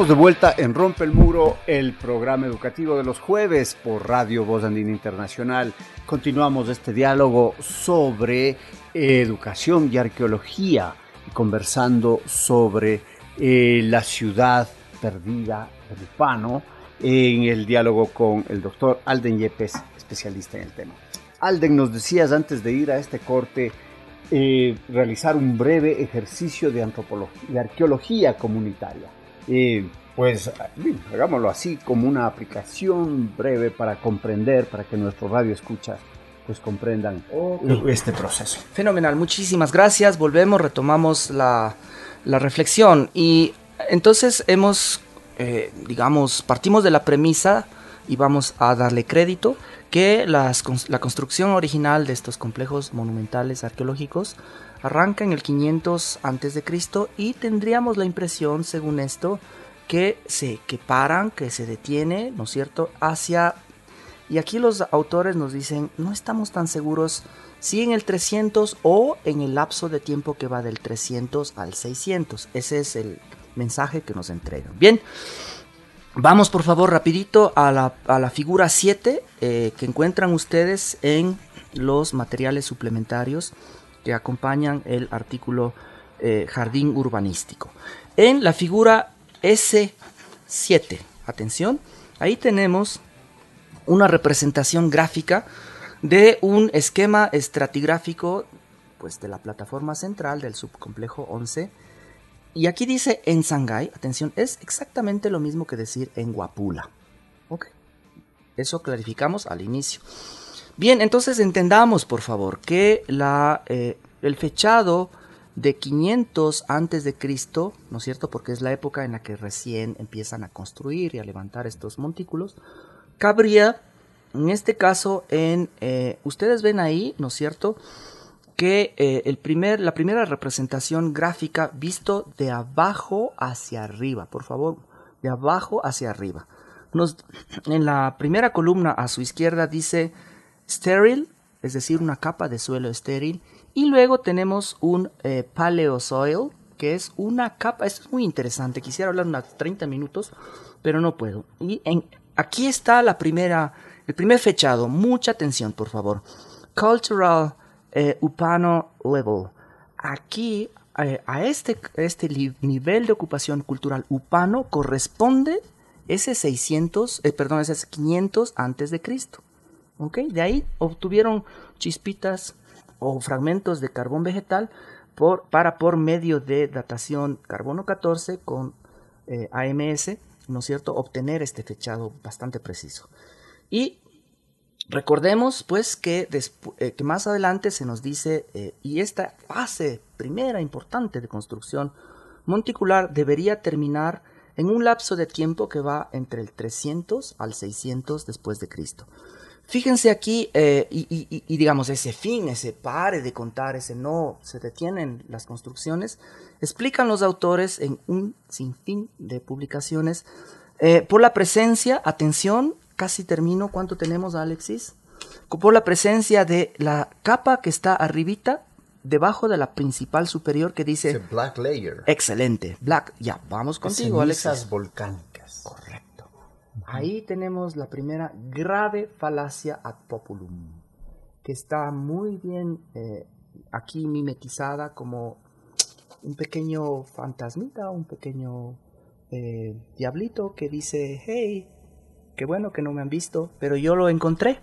De vuelta en Rompe el Muro, el programa educativo de los jueves por Radio Voz Andina Internacional. Continuamos este diálogo sobre educación y arqueología, conversando sobre eh, la ciudad perdida de Lupano, en el diálogo con el doctor Alden Yepes, especialista en el tema. Alden, nos decías antes de ir a este corte, eh, realizar un breve ejercicio de antropología, de arqueología comunitaria. Eh, pues bien, hagámoslo así como una aplicación breve para comprender, para que nuestro radio escucha pues comprendan este proceso. Fenomenal, muchísimas gracias. Volvemos, retomamos la, la reflexión y entonces hemos, eh, digamos, partimos de la premisa y vamos a darle crédito que las, la construcción original de estos complejos monumentales arqueológicos arranca en el 500 antes de Cristo y tendríamos la impresión, según esto, que se que paran, que se detiene, ¿no es cierto?, hacia y aquí los autores nos dicen, no estamos tan seguros si en el 300 o en el lapso de tiempo que va del 300 al 600. Ese es el mensaje que nos entregan. Bien, vamos por favor rapidito a la, a la figura 7 eh, que encuentran ustedes en los materiales suplementarios que acompañan el artículo eh, Jardín Urbanístico. En la figura S7, atención, ahí tenemos una representación gráfica de un esquema estratigráfico pues, de la plataforma central del subcomplejo 11. Y aquí dice en Shanghái, atención, es exactamente lo mismo que decir en Guapula. Ok, eso clarificamos al inicio. Bien, entonces entendamos por favor que eh, el fechado de 500 antes de Cristo, ¿no es cierto? Porque es la época en la que recién empiezan a construir y a levantar estos montículos cabría, en este caso, en, eh, ustedes ven ahí, ¿no es cierto?, que eh, el primer, la primera representación gráfica visto de abajo hacia arriba, por favor, de abajo hacia arriba. En la primera columna a su izquierda dice sterile, es decir, una capa de suelo estéril. Y luego tenemos un eh, paleosoil, que es una capa, esto es muy interesante, quisiera hablar unos 30 minutos, pero no puedo. Y aquí está la primera, el primer fechado, mucha atención por favor. Cultural eh, Upano Level. Aquí eh, a este, este nivel de ocupación cultural upano corresponde ese 600, eh, perdón, ese 500 antes de Cristo. ¿Ok? De ahí obtuvieron chispitas o fragmentos de carbón vegetal para por medio de datación carbono 14 con eh, AMS, ¿no es cierto?, obtener este fechado bastante preciso. Y recordemos pues que, eh, más adelante se nos dice, eh, y esta fase primera importante de construcción monticular debería terminar en un lapso de tiempo que va entre el 300 al 600 después de Cristo. Fíjense aquí, eh, y, digamos, ese fin, ese pare de contar, ese no, se detienen las construcciones, explican los autores en un sinfín de publicaciones eh, por la presencia, atención, casi termino, ¿cuánto tenemos, Alexis? Por la presencia de la capa que está arribita, debajo de la principal superior que dice... black layer. Excelente, black, ya, vamos contigo, Alexis. volcánicas. Ahí tenemos la primera grave falacia ad populum, que está muy bien eh, aquí mimetizada como un pequeño fantasmita, un pequeño eh, diablito que dice, hey, qué bueno que no me han visto, pero yo lo encontré.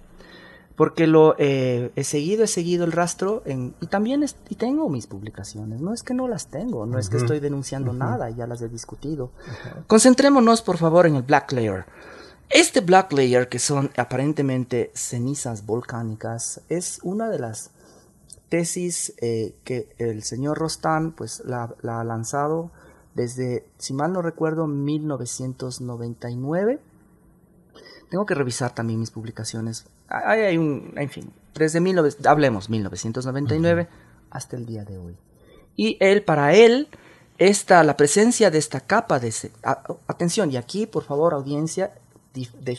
Porque lo eh, he seguido, he seguido el rastro en, y también y tengo mis publicaciones. No es que no las tengo, no es que estoy denunciando nada, ya las he discutido. Concentrémonos, por favor, en el Black Layer. Este Black Layer, que son aparentemente cenizas volcánicas, es una de las tesis eh, que el señor Rostán pues, la, ha lanzado desde, si mal no recuerdo, 1999. Tengo que revisar también mis publicaciones. Hay, hay un, en fin, desde hablemos 1999 hasta el día de hoy. Y él, para él, esta, la presencia de esta capa de... atención, y aquí, por favor, audiencia,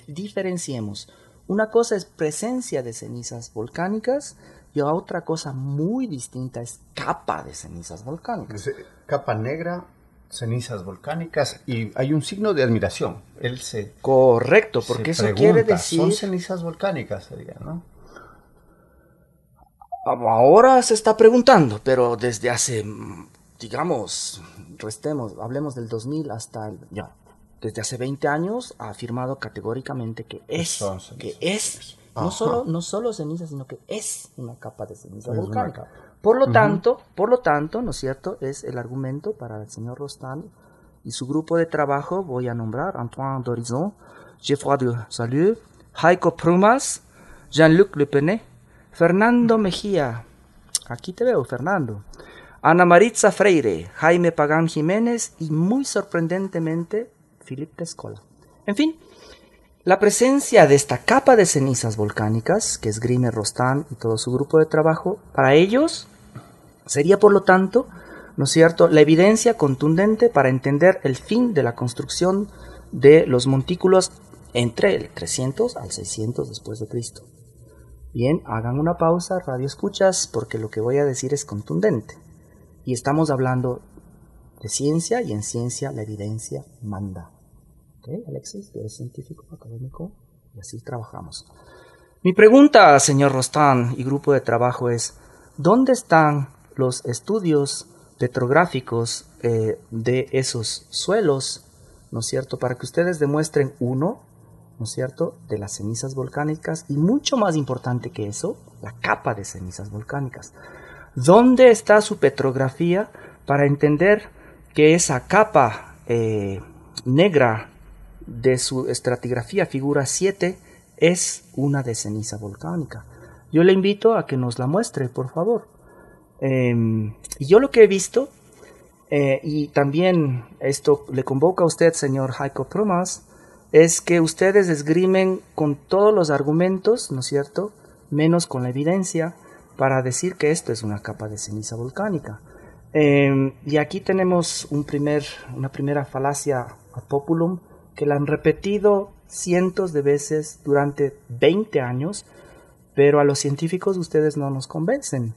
diferenciemos. Una cosa es presencia de cenizas volcánicas y otra cosa muy distinta es capa de cenizas volcánicas. Capa negra, cenizas volcánicas y hay un signo de admiración. Él se correcto, porque eso quiere decir son cenizas volcánicas, ¿no? Ahora se está preguntando, pero desde hace, digamos, restemos, hablemos del 2000 hasta el, ya, desde hace 20 años ha afirmado categóricamente que es, que es, no solo, no solo ceniza, sino que es una capa de ceniza volcánica. Por lo tanto, por lo tanto, ¿no es cierto? Es el argumento para el señor Rostan y su grupo de trabajo, voy a nombrar Antoine Dorizon, Geoffroy de Salut, Heiko Prumas, Jean-Luc Le Fernando Mejía, aquí te veo, Fernando, Ana Maritza Freire, Jaime Pagán Jiménez y muy sorprendentemente Philippe Escola. En fin, la presencia de esta capa de cenizas volcánicas, que es Grime Rostán y todo su grupo de trabajo, para ellos sería por lo tanto, ¿no es cierto?, la evidencia contundente para entender el fin de la construcción de los montículos entre el 300 al 600 después de Cristo. Bien, hagan una pausa, radio escuchas, porque lo que voy a decir es contundente. Y estamos hablando de ciencia y en ciencia la evidencia manda. Alexis, tú eres científico académico y así trabajamos. Mi pregunta, señor Rostán y grupo de trabajo es, ¿dónde están los estudios petrográficos eh, de esos suelos, ¿no es cierto? Para que ustedes demuestren uno, ¿no es cierto?, de las cenizas volcánicas y mucho más importante que eso, la capa de cenizas volcánicas. ¿Dónde está su petrografía para entender que esa capa eh, negra de su estratigrafía figura 7 es una de ceniza volcánica. Yo le invito a que nos la muestre, por favor. Y yo lo que he visto, eh, y también esto le convoca a usted, señor Heiko Promas, es que ustedes esgrimen con todos los argumentos, ¿no es cierto?, menos con la evidencia, para decir que esto es una capa de ceniza volcánica. Em, y aquí tenemos un primer, una primera falacia a populum, que la han repetido cientos de veces durante 20 años, pero a los científicos ustedes no nos convencen.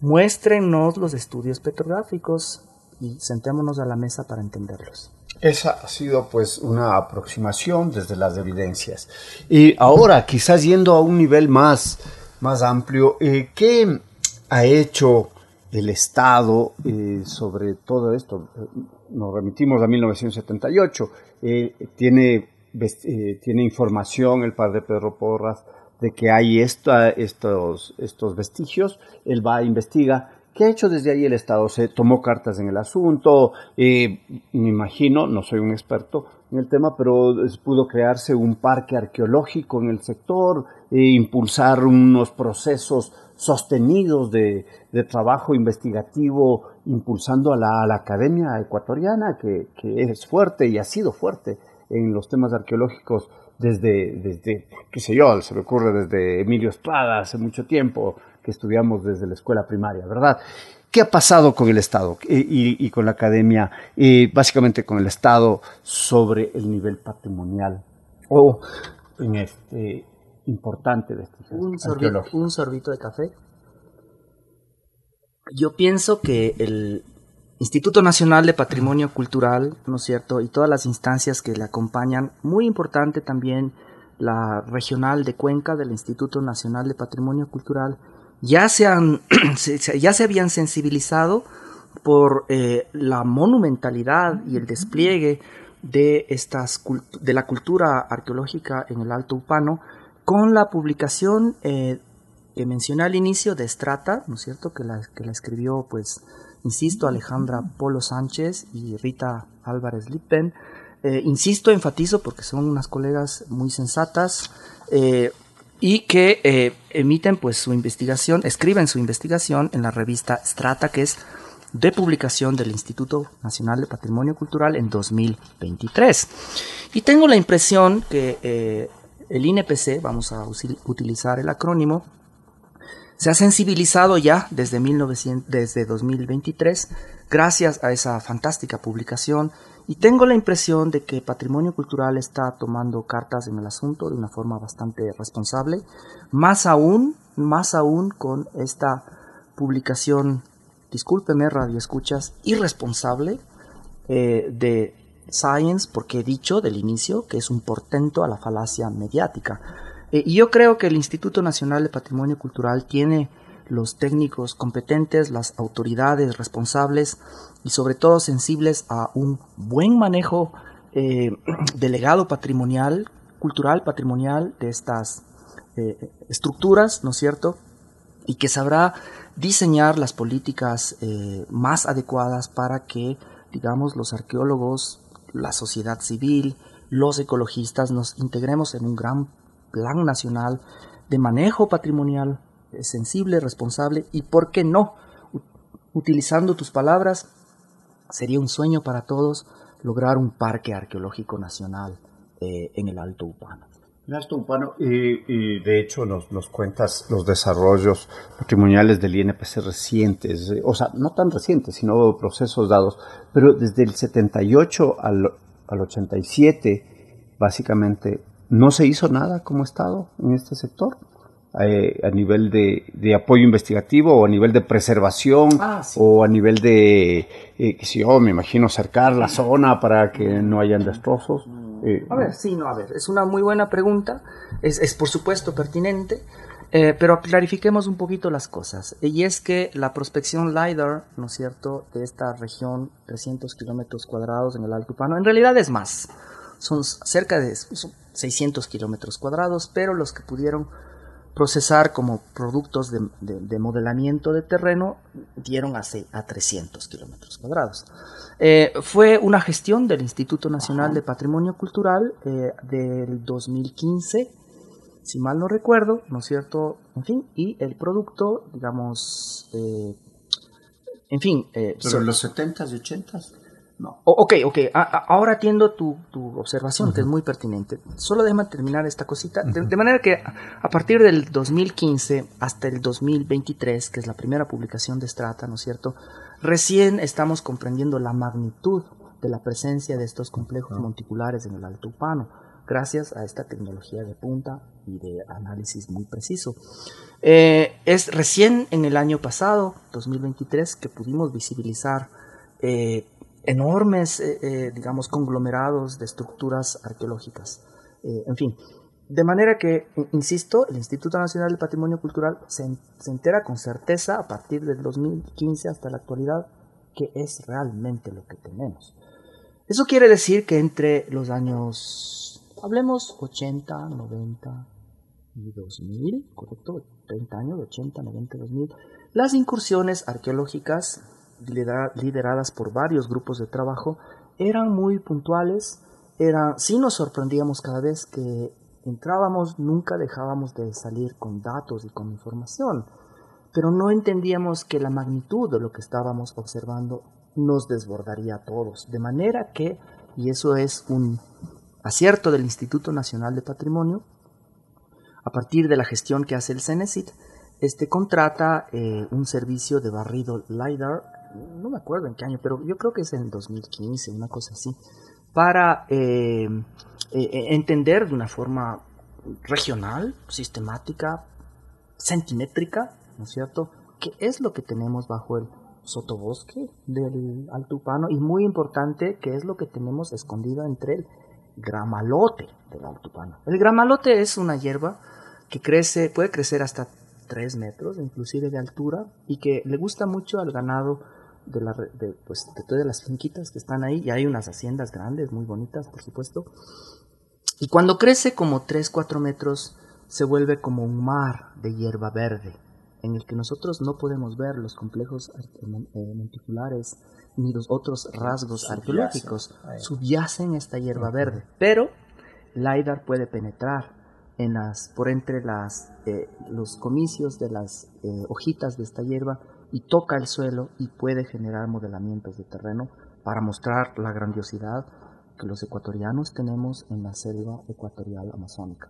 Muéstrenos los estudios petrográficos y sentémonos a la mesa para entenderlos. Esa ha sido pues una aproximación desde las evidencias. Y ahora, quizás yendo a un nivel más, más amplio, eh, ¿qué ha hecho el Estado eh, sobre todo esto? Nos remitimos a 1978. Eh, tiene, eh, tiene información el padre Pedro Porras de que hay esta, estos, estos vestigios. Él va, investiga ¿Qué ha hecho desde ahí el Estado? Se tomó cartas en el asunto, eh, me imagino, no soy un experto en el tema, pero pudo crearse un parque arqueológico en el sector, eh, impulsar unos procesos sostenidos de, trabajo investigativo, impulsando a la, academia ecuatoriana, que, es fuerte y ha sido fuerte en los temas arqueológicos desde, desde, qué sé yo, se me ocurre desde Emilio Estrada hace mucho tiempo, que estudiamos desde la escuela primaria, ¿verdad? ¿Qué ha pasado con el Estado y, con la academia, y básicamente con el Estado sobre el nivel patrimonial o en este importante de este un sorbito, un sorbito de café. Yo pienso que el Instituto Nacional de Patrimonio Cultural, ¿no es cierto? Y todas las instancias que le acompañan, muy importante también la regional de Cuenca del Instituto Nacional de Patrimonio Cultural, ya se, han, ya se habían sensibilizado por eh, la monumentalidad y el despliegue de, estas, de la cultura arqueológica en el Alto Upano con la publicación eh, que mencioné al inicio de Strata, ¿no es cierto?, que la, que la escribió, pues, insisto, Alejandra Polo Sánchez y Rita Álvarez Lippen. Eh, insisto, enfatizo, porque son unas colegas muy sensatas, y que eh, emiten pues su investigación, escriben su investigación en la revista Strata, que es de publicación del Instituto Nacional de Patrimonio Cultural en 2023. Y tengo la impresión que eh, el INPC, vamos a utilizar el acrónimo, se ha sensibilizado ya desde, 1900, desde 2023 gracias a esa fantástica publicación y tengo la impresión de que Patrimonio Cultural está tomando cartas en el asunto de una forma bastante responsable, más aún, más aún con esta publicación, discúlpeme radio escuchas, irresponsable eh, de Science, porque he dicho del inicio que es un portento a la falacia mediática. Eh, y yo creo que el Instituto Nacional de Patrimonio Cultural tiene los técnicos competentes, las autoridades responsables y sobre todo sensibles a un buen manejo eh, delegado patrimonial, cultural patrimonial de estas eh, estructuras, ¿no es cierto? Y que sabrá diseñar las políticas más adecuadas para que, digamos, los arqueólogos, la sociedad civil, los ecologistas nos integremos en un gran plan nacional de manejo patrimonial sensible, responsable y, ¿por qué no? utilizando tus palabras, sería un sueño para todos lograr un parque arqueológico nacional eh, en el Alto Upano. El Alto Upano, y, de hecho nos, nos, cuentas los desarrollos patrimoniales del INPC recientes, o sea, no tan recientes, sino procesos dados, pero desde el 78 al, al 87, básicamente, no se hizo nada como Estado en este sector. Eh, a nivel de, de, apoyo investigativo o a nivel de preservación ah, o a nivel de, eh, que si yo me imagino cercar la zona para que no hayan destrozos. Eh, a ver, sí, no, a ver, es una muy buena pregunta, es, es por supuesto pertinente, eh, pero clarifiquemos un poquito las cosas. Y es que la prospección LIDAR, ¿no es cierto?, de esta región, 300 kilómetros cuadrados en el Alto Pano, en realidad es más, son cerca de 600 kilómetros cuadrados, pero los que pudieron procesar como productos de, modelamiento de terreno dieron a, a 300 kilómetros cuadrados. Eh, fue una gestión del Instituto Nacional de Patrimonio Cultural eh, del 2015, si mal no recuerdo, ¿no es cierto? En fin, y el producto, digamos, eh, en fin... ¿Pero en los 70s y 80s? No. ok, ok. ahora atiendo tu, observación, que es muy pertinente. Solo déjame terminar esta cosita. de, manera que a partir del 2015 hasta el 2023, que es la primera publicación de Strata, ¿no es cierto? Recién estamos comprendiendo la magnitud de la presencia de estos complejos monticulares en el Alto Upano. gracias a esta tecnología de punta y de análisis muy preciso. Eh, es recién en el año pasado, 2023, que pudimos visibilizar eh, enormes, eh, digamos, conglomerados de estructuras arqueológicas. en fin, de manera que, insisto, el Instituto Nacional del Patrimonio Cultural se, se entera con certeza a partir del 2015 hasta la actualidad que es realmente lo que tenemos. Eso quiere decir que entre los años, hablemos 80, 90 y 2000, correcto, 30 años, 80, 90, 2000, las incursiones arqueológicas lideradas por varios grupos de trabajo eran muy puntuales, eran, sí nos sorprendíamos cada vez que entrábamos, nunca dejábamos de salir con datos y con información, pero no entendíamos que la magnitud de lo que estábamos observando nos desbordaría a todos. De manera que, y eso es un acierto del Instituto Nacional de Patrimonio, a partir de la gestión que hace el CENESIT, este contrata eh, un servicio de barrido LIDAR, no me acuerdo en qué año, pero yo creo que es en 2015, una cosa así, para eh, eh, entender de una forma regional, sistemática, centimétrica, ¿no es cierto?, qué es lo que tenemos bajo el sotobosque del Alto Upano y muy importante que es lo que tenemos escondido entre el gramalote del Alto Upano. El gramalote es una hierba que crece, puede crecer hasta 3 metros inclusive de altura y que le gusta mucho al ganado de, la, de, pues, de todas las finquitas que están ahí y hay unas haciendas grandes, muy bonitas por supuesto. Y cuando crece como 3, 4 metros se vuelve como un mar de hierba verde en el que nosotros no podemos ver los complejos eh, monticulares ni los otros rasgos arqueológicos. Subyacen esta hierba verde, pero LIDAR puede penetrar en las, por entre las, eh, los comicios de las eh, hojitas de esta hierba y toca el suelo y puede generar modelamientos de terreno para mostrar la grandiosidad que los ecuatorianos tenemos en la selva ecuatorial amazónica.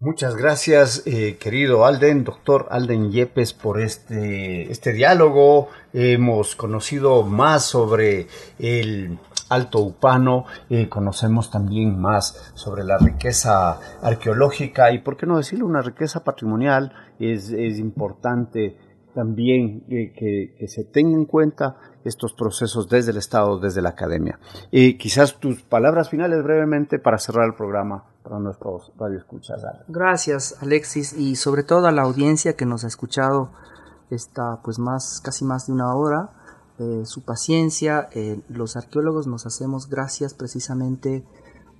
Muchas gracias, eh, querido Alden, doctor Alden Yepes, por este, este diálogo. Hemos conocido más sobre el Alto Upano, eh, conocemos también más sobre la riqueza arqueológica y, por qué no decirlo, una riqueza patrimonial. Es, es importante también eh, que, se tenga en cuenta estos procesos desde el Estado, desde la academia. Y quizás tus palabras finales brevemente para cerrar el programa para nuestros radioescuchas. Gracias, Alexis, y sobre todo a la audiencia que nos ha escuchado esta, pues más, casi más de una hora. Eh, su paciencia, eh, los arqueólogos nos hacemos gracias precisamente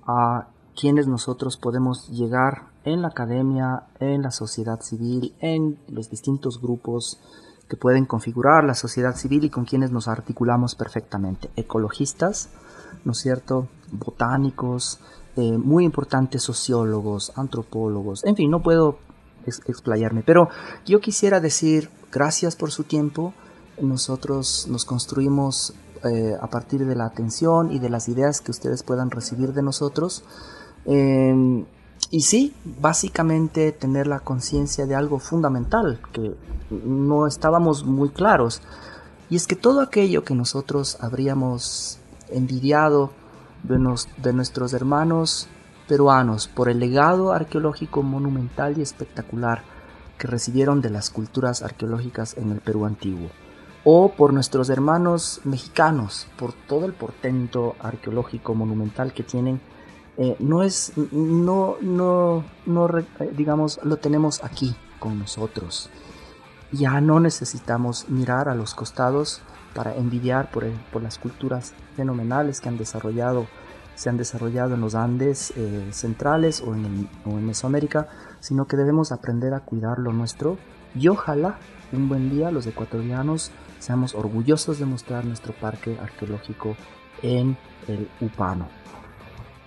a quienes nosotros podemos llegar en la academia, en la sociedad civil, en los distintos grupos que pueden configurar la sociedad civil y con quienes nos articulamos perfectamente. Ecologistas, ¿no es cierto? Botánicos, eh, muy importantes sociólogos, antropólogos, en fin, no puedo explayarme, pero yo quisiera decir gracias por su tiempo. Nosotros nos construimos eh, a partir de la atención y de las ideas que ustedes puedan recibir de nosotros. Em, y sí, básicamente tener la conciencia de algo fundamental que no estábamos muy claros. Y es que todo aquello que nosotros habríamos envidiado de, nuestros hermanos peruanos por el legado arqueológico monumental y espectacular que recibieron de las culturas arqueológicas en el Perú antiguo, o por nuestros hermanos mexicanos por todo el portento arqueológico monumental que tienen, eh, no es, no, no, no, eh, digamos, lo tenemos aquí con nosotros. Ya no necesitamos mirar a los costados para envidiar por, por las culturas fenomenales que han desarrollado, se han desarrollado en los Andes eh, centrales o en, o en Mesoamérica, sino que debemos aprender a cuidar lo nuestro y ojalá un buen día los ecuatorianos seamos orgullosos de mostrar nuestro parque arqueológico en el Upano.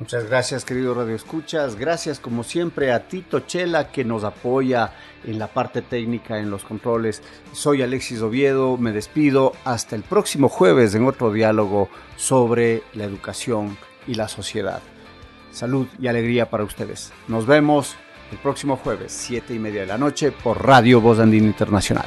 Muchas gracias, querido Radio Escuchas. Gracias, como siempre, a Tito Chela, que nos apoya en la parte técnica, en los controles. Soy Alexis Oviedo, me despido. Hasta el próximo jueves en otro diálogo sobre la educación y la sociedad. Salud y alegría para ustedes. Nos vemos el próximo jueves, siete y media de la noche, por Radio Voz Andina Internacional.